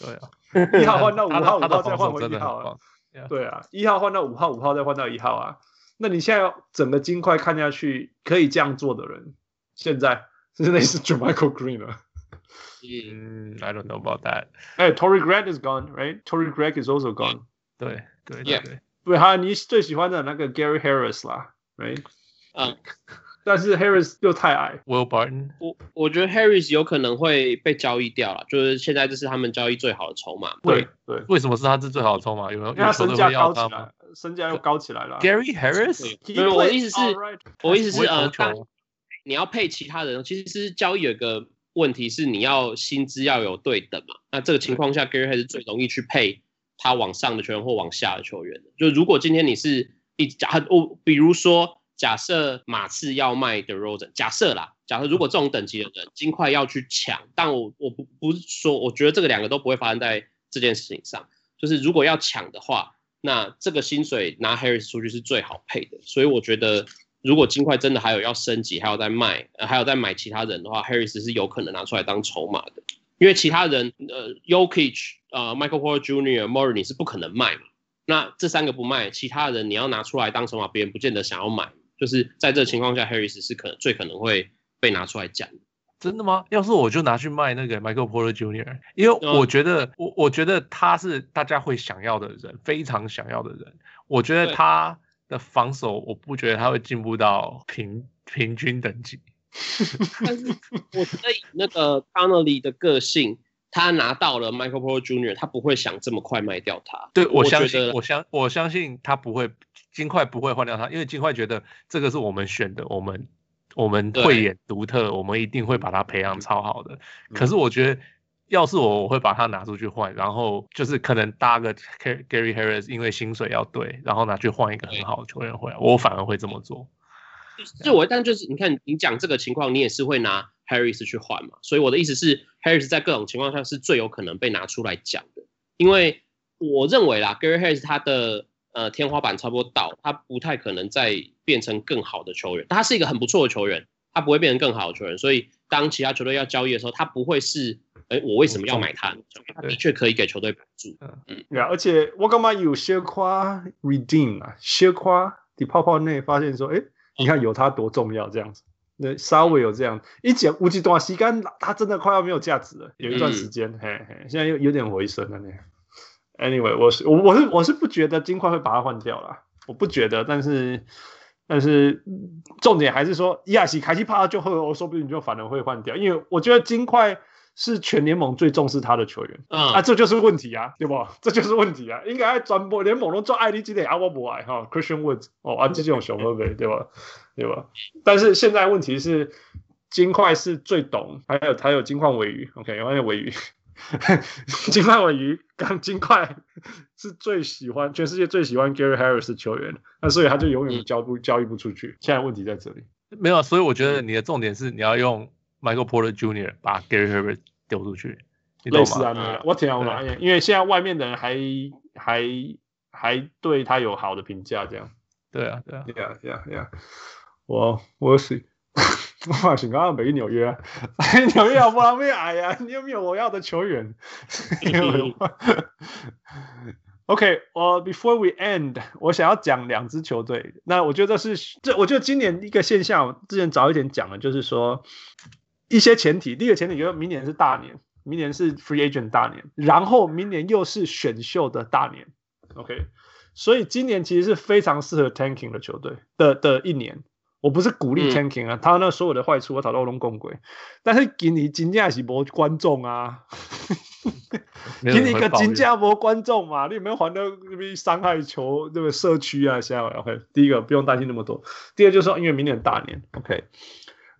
对啊，一号换到五号，五号再换回一号啊。对啊，一号换到五号，五号再换到一号啊。那你现在整个金块看下去，可以这样做的人，现在是类似 JaMychal Green 了。嗯，I don't know about that。哎，Torrey Grant is gone，right？Torrey Grant is also gone。对。对对对，对还有你最喜欢的那个 Gary Harris 啦，right？嗯，但是 Harris 又太矮。Will Barton，我我觉得 Harris 有可能会被交易掉了，就是现在这是他们交易最好的筹码。对对，为什么是他是最好的筹码？有没有？因为他身价高起来，身价又高起来了。Gary Harris，对，我的意思是，我意思是呃，你要配其他人，其实是交易有个问题是你要薪资要有对等嘛？那这个情况下，Gary Harris 最容易去配他往上的球员或往下的球员的。就如果今天你是一假我，比如说假设马刺要卖 d e r o z e n 假设啦，假设如果这种等级的人金块要去抢，但我我不不是说，我觉得这个两个都不会发生在这件事情上。就是如果要抢的话，那这个薪水拿 Harris 出去是最好配的。所以我觉得。如果金块真的还有要升级，还有在卖，还有在买其他人的话，Harris 是有可能拿出来当筹码的，因为其他人，呃 y o k i c h 呃，Michael Porter Jr.、Murray 你是不可能卖嘛。那这三个不卖，其他人你要拿出来当筹码，别人不见得想要买。就是在这情况下，Harris 是可能最可能会被拿出来讲。真的吗？要是我就拿去卖那个 Michael Porter Jr.，因为我觉得，嗯、我我觉得他是大家会想要的人，非常想要的人。我觉得他。的防守，我不觉得他会进步到平平均等级。但是我觉得以那个 Conley 的个性，他拿到了 Michael Porter Jr.，他不会想这么快卖掉他。对，我相信，我相我相信他不会，金块不会换掉他，因为金块觉得这个是我们选的，我们我们慧眼独特，我们一定会把他培养超好的。可是我觉得。要是我，我会把它拿出去换，然后就是可能搭个 Gary Harris，因为薪水要对，然后拿去换一个很好的球员回来，我反而会这么做。就我，但就是你看，你讲这个情况，你也是会拿 Harris 去换嘛？所以我的意思是，Harris 在各种情况下是最有可能被拿出来讲的，因为我认为啦，Gary Harris 他的呃天花板差不多到，他不太可能再变成更好的球员，他是一个很不错的球员，他不会变成更好的球员，所以当其他球队要交易的时候，他不会是。哎，我为什么要买他？他的确可以给球队帮助。嗯，对啊，而且我干嘛有些夸 redeem 啊，些夸你泡泡内发现说，哎，你看有他多重要这样子，那稍微有这样一讲，无极短吸干，它真的快要没有价值了。有一段时间，嗯、嘿嘿，现在又有点回升了呢。Anyway，我是我我是我是不觉得金块会把它换掉了，我不觉得，但是但是重点还是说，亚西凯西帕就会，我说不定就反而会换掉，因为我觉得金块。是全联盟最重视他的球员，嗯、啊，这就是问题啊，对不？这就是问题啊，应该转播联盟都做爱你几点啊？我不爱哈，Christian Woods 哦，啊，这种熊二呗，对吧？对吧？但是现在问题是，金块是最懂，还有还有金矿尾鱼，OK，还有尾鱼，金块尾鱼，刚金块是最喜欢全世界最喜欢 Gary Harris 的球员，那所以他就永远交不交易不出去。现在问题在这里，没有，所以我觉得你的重点是你要用。Michael Porter Jr. 把 Gary Harris 丢出去，类似啊，嗯、我挺我讲，因为现在外面的人还还还对他有好的评价，这样。对啊，对啊，，Yeah Yeah Yeah，我我是我想刚刚没纽约，纽约好不好？没矮呀，你有没有我要的球员？OK，我、uh, Before we end，我想要讲两支球队。那我觉得是这，我觉得今年一个现象，之前早一点讲的，就是说。一些前提，第一个前提就是明年是大年，明年是 free agent 大年，然后明年又是选秀的大年，OK，所以今年其实是非常适合 tanking 的球队的的一年。我不是鼓励 tanking 啊，嗯、他那所有的坏处我讨到龙共轨，但是给你金价是没观众啊，给你一个金价博观众嘛，你有没有还到那边伤害球这个社区啊？现在 OK，第一个不用担心那么多，第二就是说因为明年大年，OK。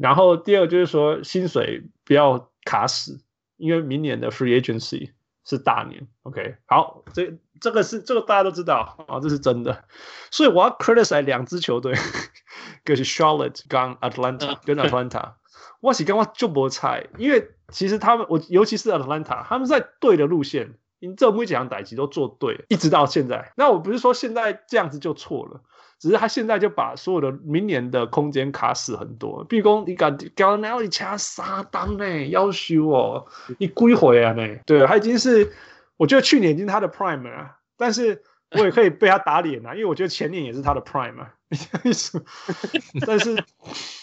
然后第二个就是说薪水不要卡死，因为明年的 free agency 是大年，OK？好，这这个是这个大家都知道啊，这是真的。所以我要 criticize 两支球队，一个是 Charlotte 跟 Atlanta 跟 Atlanta，我是刚刚就不猜，因为其实他们我尤其是 Atlanta，他们在对的路线，你这每几场打击都做对，一直到现在。那我不是说现在这样子就错了。只是他现在就把所有的明年的空间卡死很多，比如说你敢搞那里掐三档呢，要修哦，你归回啊呢？对，他已经是，我觉得去年已经他的 prime 了，但是我也可以被他打脸啊，因为我觉得前年也是他的 prime 啊，但是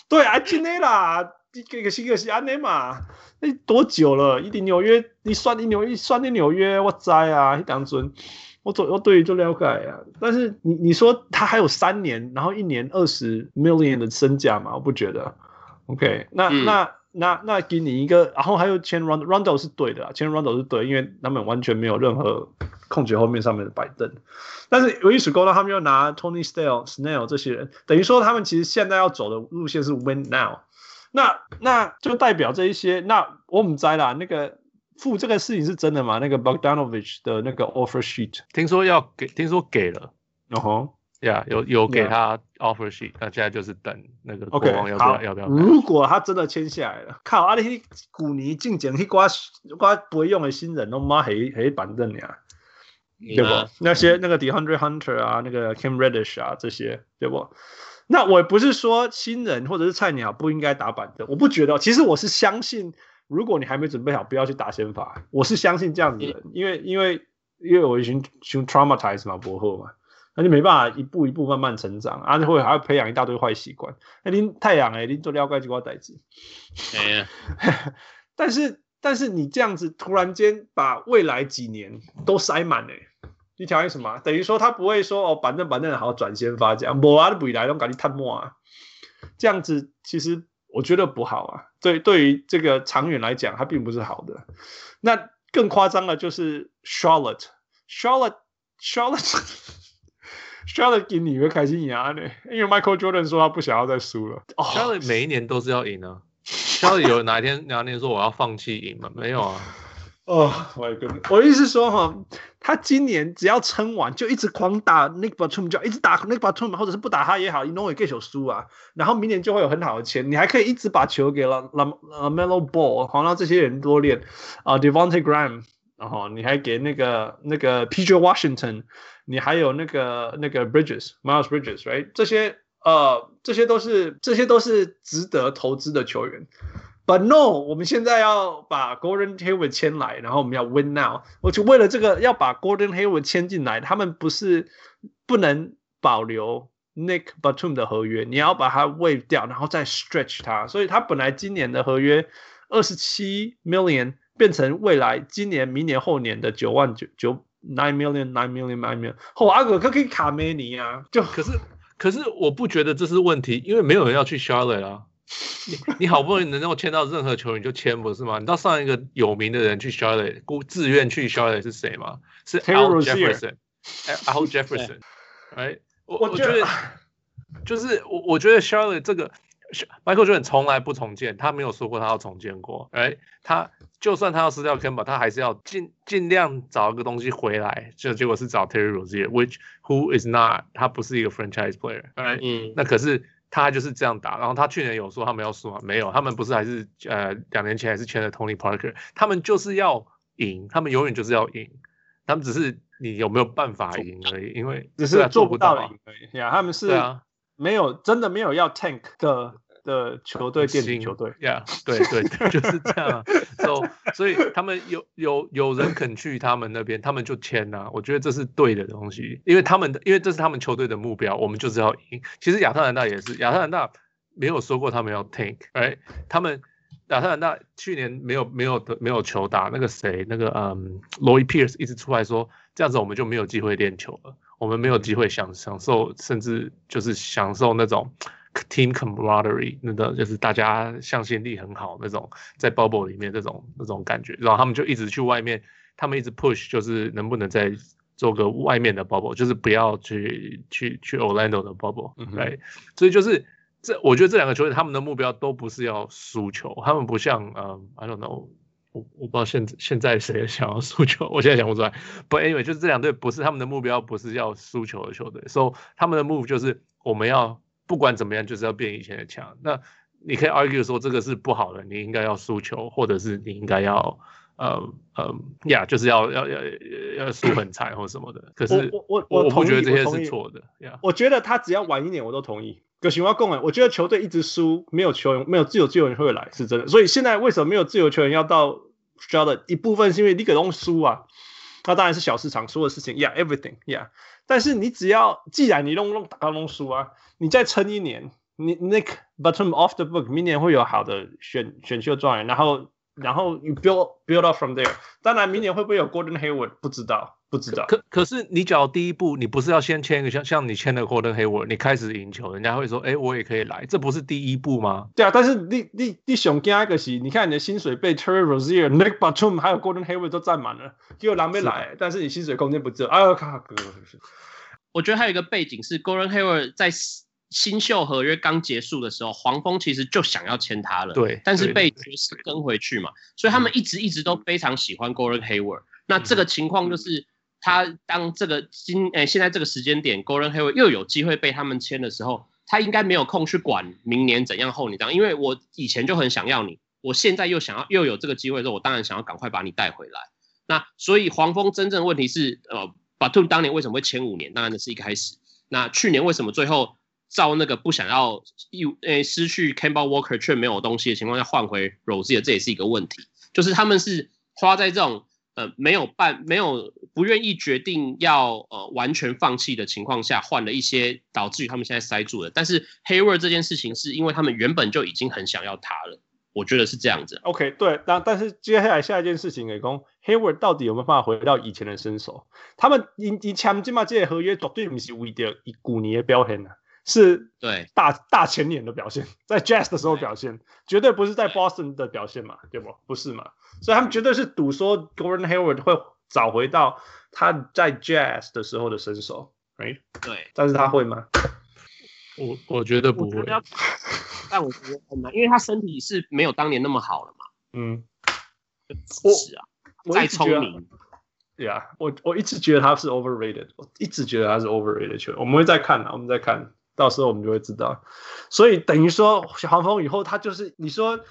对啊，今年啦，这个新个是安内嘛，那多久了？一定纽约，你算你纽约，算你纽约，我知啊，一当尊。我左右对于就了解啊，但是你你说他还有三年，然后一年二十 million 的身价嘛？我不觉得。OK，那、嗯、那那那给你一个，然后还有签 Rondo Rondo 是对的，签 Rondo 是对，因为他们完全没有任何控球后面上面的摆凳。但是有一说到他们又拿 Tony Snell Snell 这些人，等于说他们其实现在要走的路线是 Win Now。那那就代表这一些，那我们猜啦，那个付这个事情是真的吗？那个 Bogdanovich 的那个 offer sheet，听说要给，听说给了，哦吼，呀，有有给他 offer sheet，那现在就是等那个国王要不要要不要。如果他真的签下来了，靠，阿里古尼进前去刮刮不会用的新人，都妈黑黑板凳呀。对不？那些那个 DeAndre Hunter 啊，那个 Cam Reddish 啊，这些对不？那我不是说新人或者是菜鸟不应该打板凳，我不觉得。其实我是相信，如果你还没准备好，不要去打先发。我是相信这样子的人，因为因为因为我已经经 traumatized 嘛，博后嘛，那就没办法一步一步慢慢成长，啊，就会还要培养一大堆坏习惯。那您太阳哎，您做了解就挂代志？哎呀，但是但是你这样子突然间把未来几年都塞满哎。你条件什么？等于说他不会说哦，板凳板凳好转先发这样，无啊，未来都赶紧探摸啊，这样子其实我觉得不好啊。对，对于这个长远来讲，它并不是好的。那更夸张的就是 Charlotte，Charlotte，Charlotte，Charlotte 给 你会开心赢啊？呢，因为 Michael Jordan 说他不想要再输了。Charlotte 每一年都是要赢啊。Charlotte 有哪一天哪一天说我要放弃赢吗？没有啊。哦，我的天！我意思是说哈，他今年只要撑完，就一直狂打 Nick Batum，就一直打 Nick Batum，或者是不打他也好，你弄也给球输啊。然后明年就会有很好的钱，你还可以一直把球给了 LaMelo Ball，好让这些人多练啊 Devonte Graham，然后你还给那个那个 PJ Washington，你还有那个那个 Bridges，Miles Bridges，right？这些呃，这些都是这些都是值得投资的球员。But no，我们现在要把 Gordon Hayward 签来，然后我们要 win now。我就为了这个要把 Gordon Hayward 签进来，他们不是不能保留 Nick Batum 的合约，你要把它 waive 掉，然后再 stretch 它。所以他本来今年的合约二十七 million 变成未来今年、明年、后年的九万九九 nine million nine million nine million。后阿哥可可以卡梅尼啊，就可是可是我不觉得这是问题，因为没有人要去 Charlotte 啊。你你好不容易能够签到任何球员就签不是吗？你知道上一个有名的人去 Charlotte，故自愿去 Charlotte 是谁吗？是 Al Jefferson，Al Jefferson，哎，我我觉得就是我我觉得 Charlotte 这个 Michael Jordan 从来不重建，他没有说过他要重建过，哎，他就算他要撕掉他还是要尽尽量找一个东西回来，就结果是找 Terry Rozier，which who is not，他不是一个 franchise player，哎，嗯，那可是。他就是这样打，然后他去年有说他们要输吗？没有，他们不是还是呃两年前还是签了 Tony Parker，他们就是要赢，他们永远就是要赢，他们只是你有没有办法赢而已，因为只是做不到赢而已。呀，他们是没有真的没有要 tank 的。的球队，电竞球队，呀，对对对，就是这样。So, 所以他们有有有人肯去他们那边，他们就签啊。我觉得这是对的东西，因为他们的，因为这是他们球队的目标，我们就是要赢。其实亚特兰大也是，亚特兰大没有说过他们要 tank，哎，他们亚特兰大去年没有没有的没有球打，那个谁，那个嗯，Lloyd Pierce 一直出来说，这样子我们就没有机会练球了，我们没有机会享享受，甚至就是享受那种。Team camaraderie，那个就是大家向心力很好那种，在 bubble 里面这种那种感觉，然后他们就一直去外面，他们一直 push，就是能不能再做个外面的 bubble，就是不要去去去 Orlando 的 bubble，对、所以就是这，我觉得这两个球队他们的目标都不是要输球，他们不像呃、um,，I don't know，我我不知道现现在谁想要输球，我现在想不出来，But anyway，就是这两队不是他们的目标，不是要输球的球队，So 他们的 move 就是我们要。不管怎么样，就是要变以前的强。那你可以 argue 说这个是不好的，你应该要输球，或者是你应该要呃呃呀，就是要要要要输很惨或什么的。可是我我我我不觉得这些是错的呀。我觉得他只要晚一点，我都同意。可是我要讲，我觉得球队一直输，没有球员，没有自由球员会来，是真的。所以现在为什么没有自由球员要到 Charlotte？一部分是因为你可能输啊，那当然是小市场输的事情。Yeah，everything，yeah。但是你只要，既然你弄弄打到弄输啊，你再撑一年，你 Nick bottom off the book，明年会有好的选选秀状元，然后然后 you build build up from there。当然，明年会不会有 Gordon Hayward 不知道。不知道，可可是你只要第一步，你不是要先签一个像像你签的 Gordon Hayward，你开始赢球，人家会说，哎，我也可以来，这不是第一步吗？对啊，但是你你你想加一个是，你看你的薪水被 Terry Rozier、Nick Batum 还有 Gordon Hayward 都占满了，结果狼没来，是但是你薪水空间不够，哎呦靠哥！我觉得还有一个背景是 Gordon Hayward 在新秀合约刚结束的时候，黄蜂其实就想要签他了，对，但是被爵士跟回去嘛，所以他们一直一直都非常喜欢 Gordon Hayward。那这个情况就是，他当这个今诶、现在这个时间点，Gordon Hayward 又有机会被他们签的时候，他应该没有空去管明年怎样后你当，因为我以前就很想要你，我现在又想要又有这个机会的时候，我当然想要赶快把你带回来。那所以黄蜂真正问题是，呃，Batum 当年为什么会签五年？当然那是一开始。那去年为什么最后照那个不想要又诶失去 Kemba Walker 却没有东西的情况下换回 Rose，这也是一个问题。就是他们是花在这种呃没有办没有不愿意决定要呃完全放弃的情况下换了一些，导致于他们现在塞住了。但是 Hayward 这件事情是因为他们原本就已经很想要他了。我觉得是这样子。OK，对，但但是接下来下一件事情，给讲 Hayward 到底有没有办法回到以前的身手？他们以以签这嘛这些合约绝对不是为了以古年的表现呢，是对大大前年的表现，在 Jazz 的时候表现，绝对不是在 Boston 的表现嘛，对不？不是嘛？所以他们绝对是赌说 Gordon Hayward 会找回到他在 Jazz 的时候的身手，right？对，但是他会吗？我我觉得不会。但我觉得很难，因为他身体是没有当年那么好了嘛。嗯，是啊，再聪明，对啊，我我一直觉得他是 overrated，我一直觉得他是 overrated 球员。我们会再看啊，我们再看到时候我们就会知道。所以等于说黄蜂以后他就是你说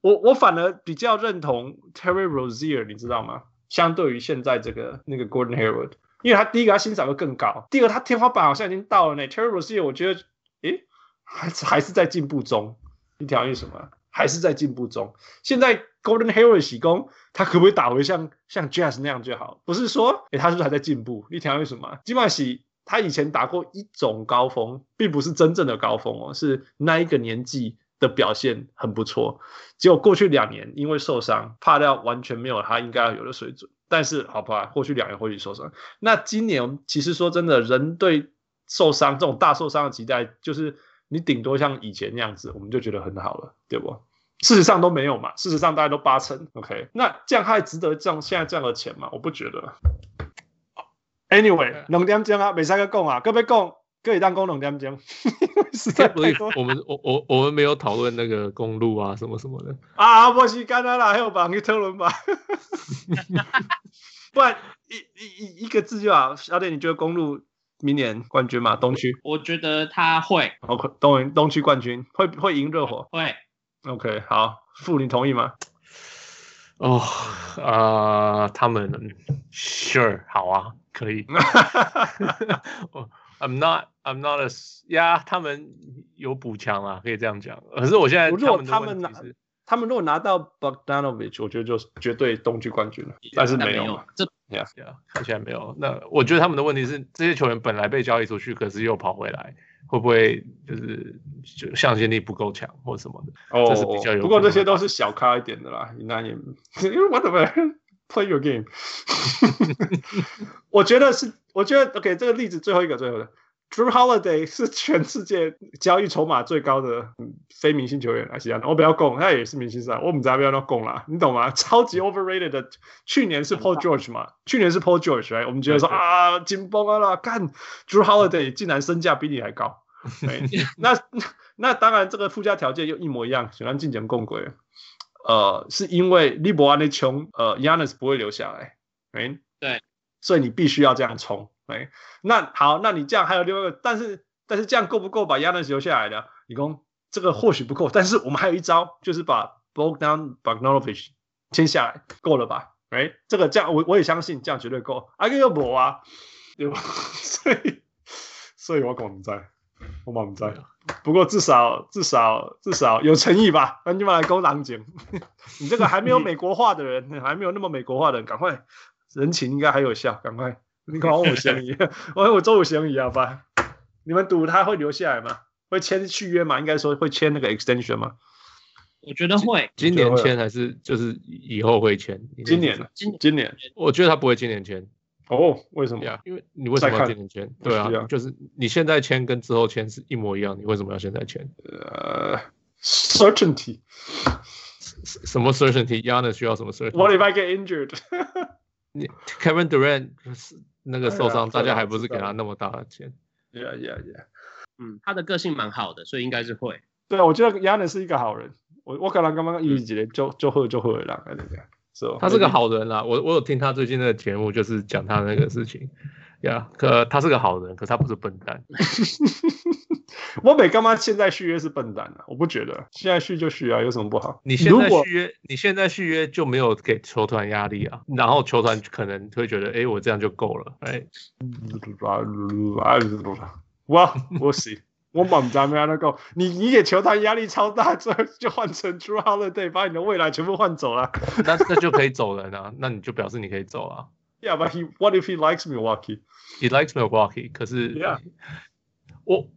我我反而比较认同 Terry Rozier，你知道吗？相对于现在这个那个 Gordon Hayward，因为他第一个他薪水会更高，第二个他天花板好像已经到了呢。Terry Rozier 我觉得。诶，还是还是在进步中，你条意什么？还是在进步中。现在 Gordon Hayward 喜功，他可不可以打回像像 Jazz 那样就好？不是说，诶，他是不是还在进步？你条意什么？基本上洗他以前打过一种高峰，并不是真正的高峰哦，是那一个年纪的表现很不错。结果过去两年因为受伤，怕到完全没有他应该要有的水准。但是好不好，过去两年或许受伤，那今年其实说真的，人对。受伤这种大受伤的期待，就是你顶多像以前那样子，我们就觉得很好了，对不？事实上都没有嘛，事实上大家都八成，OK？那这样还值得这样现在这样的钱吗？我不觉得。Anyway，两点钟啊，没三个讲啊，各位讲，可以当讲两点钟。实在不我们我我我们没有讨论那个公路啊什么什么的啊，没时间啦，还有吧，你讨论吧。不然一一一一个字就好，小点，你觉得公路？明年冠军嘛，东区，我觉得他会。OK，东东区冠军会会赢热火。会。OK，好，傅，你同意吗？哦，啊，他们，Sure，好啊，可以。I'm not, I'm not a, yeah，他们有补强啊，可以这样讲。可是我现在，如果他们拿，他们如果拿到 Bogdanovich，我觉得就绝对东区冠军了。但是没有嘛，这。呀呀，看起来没有。那我觉得他们的问题是，这些球员本来被交易出去，可是又跑回来，会不会就是就向心力不够强或什么的？哦，这是比较有。不过这些都是小咖一点的啦，那也 因为 whatever play your game。我觉得是，我觉得 OK，这个例子最后一个，最后的。Drew Holiday 是全世界交易筹码最高的非明星球员，还是这样？我不要供，他也是明星赛，我们不要那讲啦，你懂吗？超级 overrated 的，去年是 Paul George 嘛？去年是 Paul George，right？我们觉得说啊，紧绷啊啦，干 Drew Holiday 竟然身价比你还高，那那当然这个附加条件又一模一样，喜欢进前共轨，呃，是因为利伯安的穷，呃，Giannis 不会留下来，哎，对，所以你必须要这样冲。那好，那你这样还有另外一个，但是但是这样够不够把 Giannis 留下来的？你说这个或许不够，但是我们还有一招，就是把 Bogdan Bogdanovic 签下来，够了吧？哎，这个这样我我也相信这样绝对够。阿哥又不啊，对吧？所以所以我讲不在，我讲不在。不过至少至少至少有诚意吧？那你们来勾狼井，你这个还没有美国化的人，还没有那么美国化的人，赶快人情应该还有效，赶快。你搞我相宜，我我周五相宜啊吧？你们赌他会留下来吗？会签续约吗？应该说会签那个 extension 吗？我觉得会。今年签还是就是以后会签？今年，今今年，我觉得他不会今年签。哦，为什么呀？因为你为什么要今年签？对啊，就是你现在签跟之后签是一模一样，你为什么要现在签？呃，certainty。什么 certainty？Giannis 需要什么 certainty？What if I get injured？你 Kevin Durant 那个受伤，大家还不是给他那么大的钱？Yeah, yeah, yeah. 嗯，他的个性蛮好的，所以应该是会。对啊，我觉得 Giannis 是一个好人。我我可能刚刚一直觉得就就会就会了，对不对？是他是个好人啦。我我有听他最近那个节目，就是讲他那个事情。呀、yeah，可他是个好人，可他不是笨蛋。我北干嘛，现在续约是笨蛋啊，我不觉得，现在续就续啊，有什么不好？你现在续约，你现在续约就没有给球团压力啊，然后球团可能会觉得，哎，我这样就够了，哎。哇，我死，我猛咱们那个，你你给球团压力超大，最后就换成 True Holiday，把你的未来全部换走了，那那就可以走人啊，那你就表示你可以走啊。Yeah, but he, what if he likes Milwaukee? He likes Milwaukee. 可是，Yeah. 我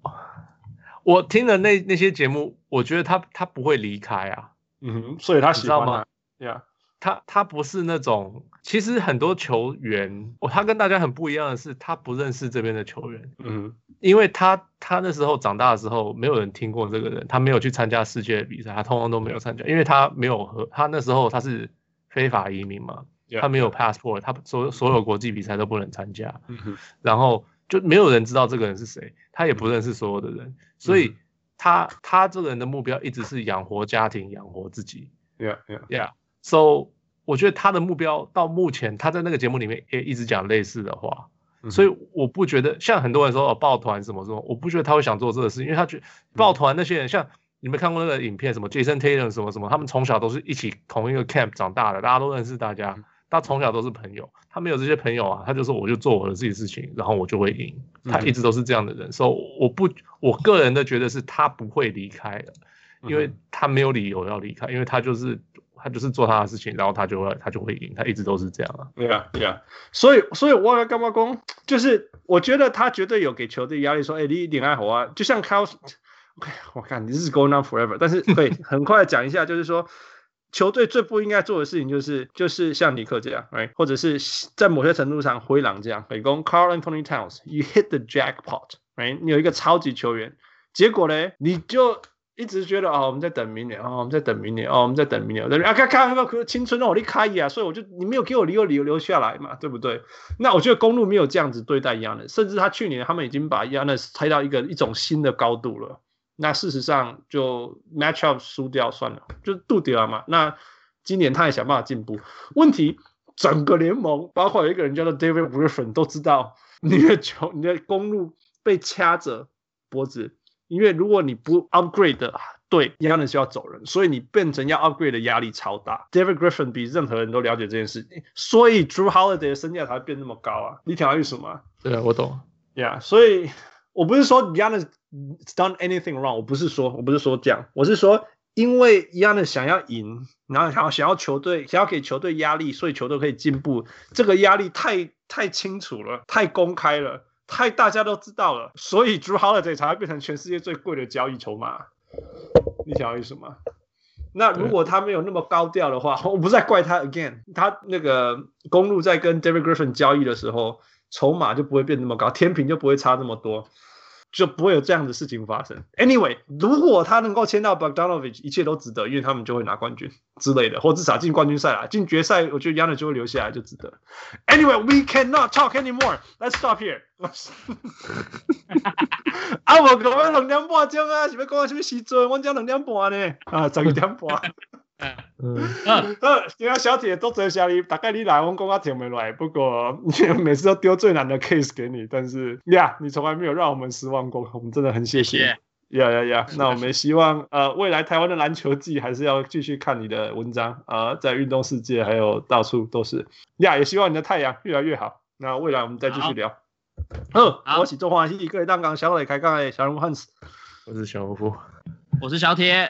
我听了那那些节目，我觉得他他不会离开啊。嗯哼，所以他喜欢、啊、吗？Yeah. 他他不是那种，其实很多球员，哦，他跟大家很不一样的是，他不认识这边的球员。嗯，因为他他那时候长大的时候，没有人听过这个人，他没有去参加世界比赛，他通通都没有参加，因为他没有和他那时候他是非法移民嘛。他没有 passport，他所所有国际比赛都不能参加，然后就没有人知道这个人是谁，他也不认识所有的人，所以他他这个人的目标一直是养活家庭，养活自己。Yeah, yeah, yeah. So 我觉得他的目标到目前，他在那个节目里面也一直讲类似的话，所以我不觉得像很多人说哦抱团什么什么，我不觉得他会想做这个事，因为他觉得抱团那些人像。你们看过那个影片？什么 Jason Taylor 什么什么？他们从小都是一起同一个 camp 长大的，大家都认识大家，他从小都是朋友。他没有这些朋友啊，他就说我就做我的自己事情，然后我就会赢。他一直都是这样的人，所以、so, 我不，我个人的觉得是他不会离开的，因为他没有理由要离开，因为他就是他就是做他的事情，然后他就会他就会赢，他一直都是这样啊。对啊，对啊。所以，所以我要干嘛讲？就是我觉得他绝对有给球队压力，说，哎，你一定爱好啊，就像 Kyle OK，我看你是 going on forever，但是可以很快讲一下，就是说球队最不应该做的事情就是就是像尼克这样，right? 或者是在某些程度上灰狼这样，北宫 Carl Anthony Towns，you hit the jackpot，right? 你有一个超级球员，结果呢，你就一直觉得哦，我们在等明年，哦，我们在等明年，哦，我们在等明年，啊，看看那个青春让我离开呀，所以我就你没有给我理由留下来嘛，对不对？那我觉得公路没有这样子对待 Giannis，甚至他去年他们已经把 Giannis 抬到一个一种新的高度了。那事实上就 match up 输掉算了，就杜迪了嘛。那今年他也想办法进步。问题整个联盟，包括有一个人叫做 David Griffin 都知道，你的球，你的公路被掐着脖子，因为如果你不 upgrade 的，对，一样的需要走人，所以你变成要 upgrade 的压力超大。David Griffin 比任何人都了解这件事情，所以 Drew Holiday 的身价才会变那么高啊。你听到意思吗？对啊，我懂。Yeah，所以我不是说 Giannis done anything wrong，我不是说，我不是说这样，我是说，因为 Giannis 想要赢，然后想要想要球队想要给球队压力，所以球队可以进步。这个压力太太清楚了，太公开了，太大家都知道了，所以 Jrue Holiday 才会变成全世界最贵的交易筹码。你想要意思吗？那如果他没有那么高调的话，我不再怪他 again。他那个公路在跟 David Griffin 交易的时候，筹码就不会变那么高，天平就不会差那么多。就不会有这样的事情发生。Anyway，如果他能够签到 Bogdanovich，一切都值得，因为他们就会拿冠军之类的，或至少进冠军赛啦，进决赛，我觉得 Giannis 就会留下来，就值得。Anyway，we cannot talk anymore. Let's stop here. 啊，我讲要两点半钟啊，是要讲什么时阵？我讲两点半呢，啊，十一点半。嗯，呃，今天小铁都在下你，大概你来，我讲我听不来。不过 每次都丢最难的 case 给你，但是呀，你从来没有让我们失望过，我们真的很谢谢。呀呀呀，那我们希望呃，未来台湾的篮球季还是要继续看你的文章啊、呃，在运动世界还有到处都是。呀，也希望你的太阳越来越好。那未来我们再继续聊。嗯，我是中华西一个当港小磊开杠的小人物汉斯，我是小夫，我是小铁。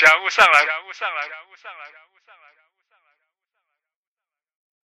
小物上来，小物上来。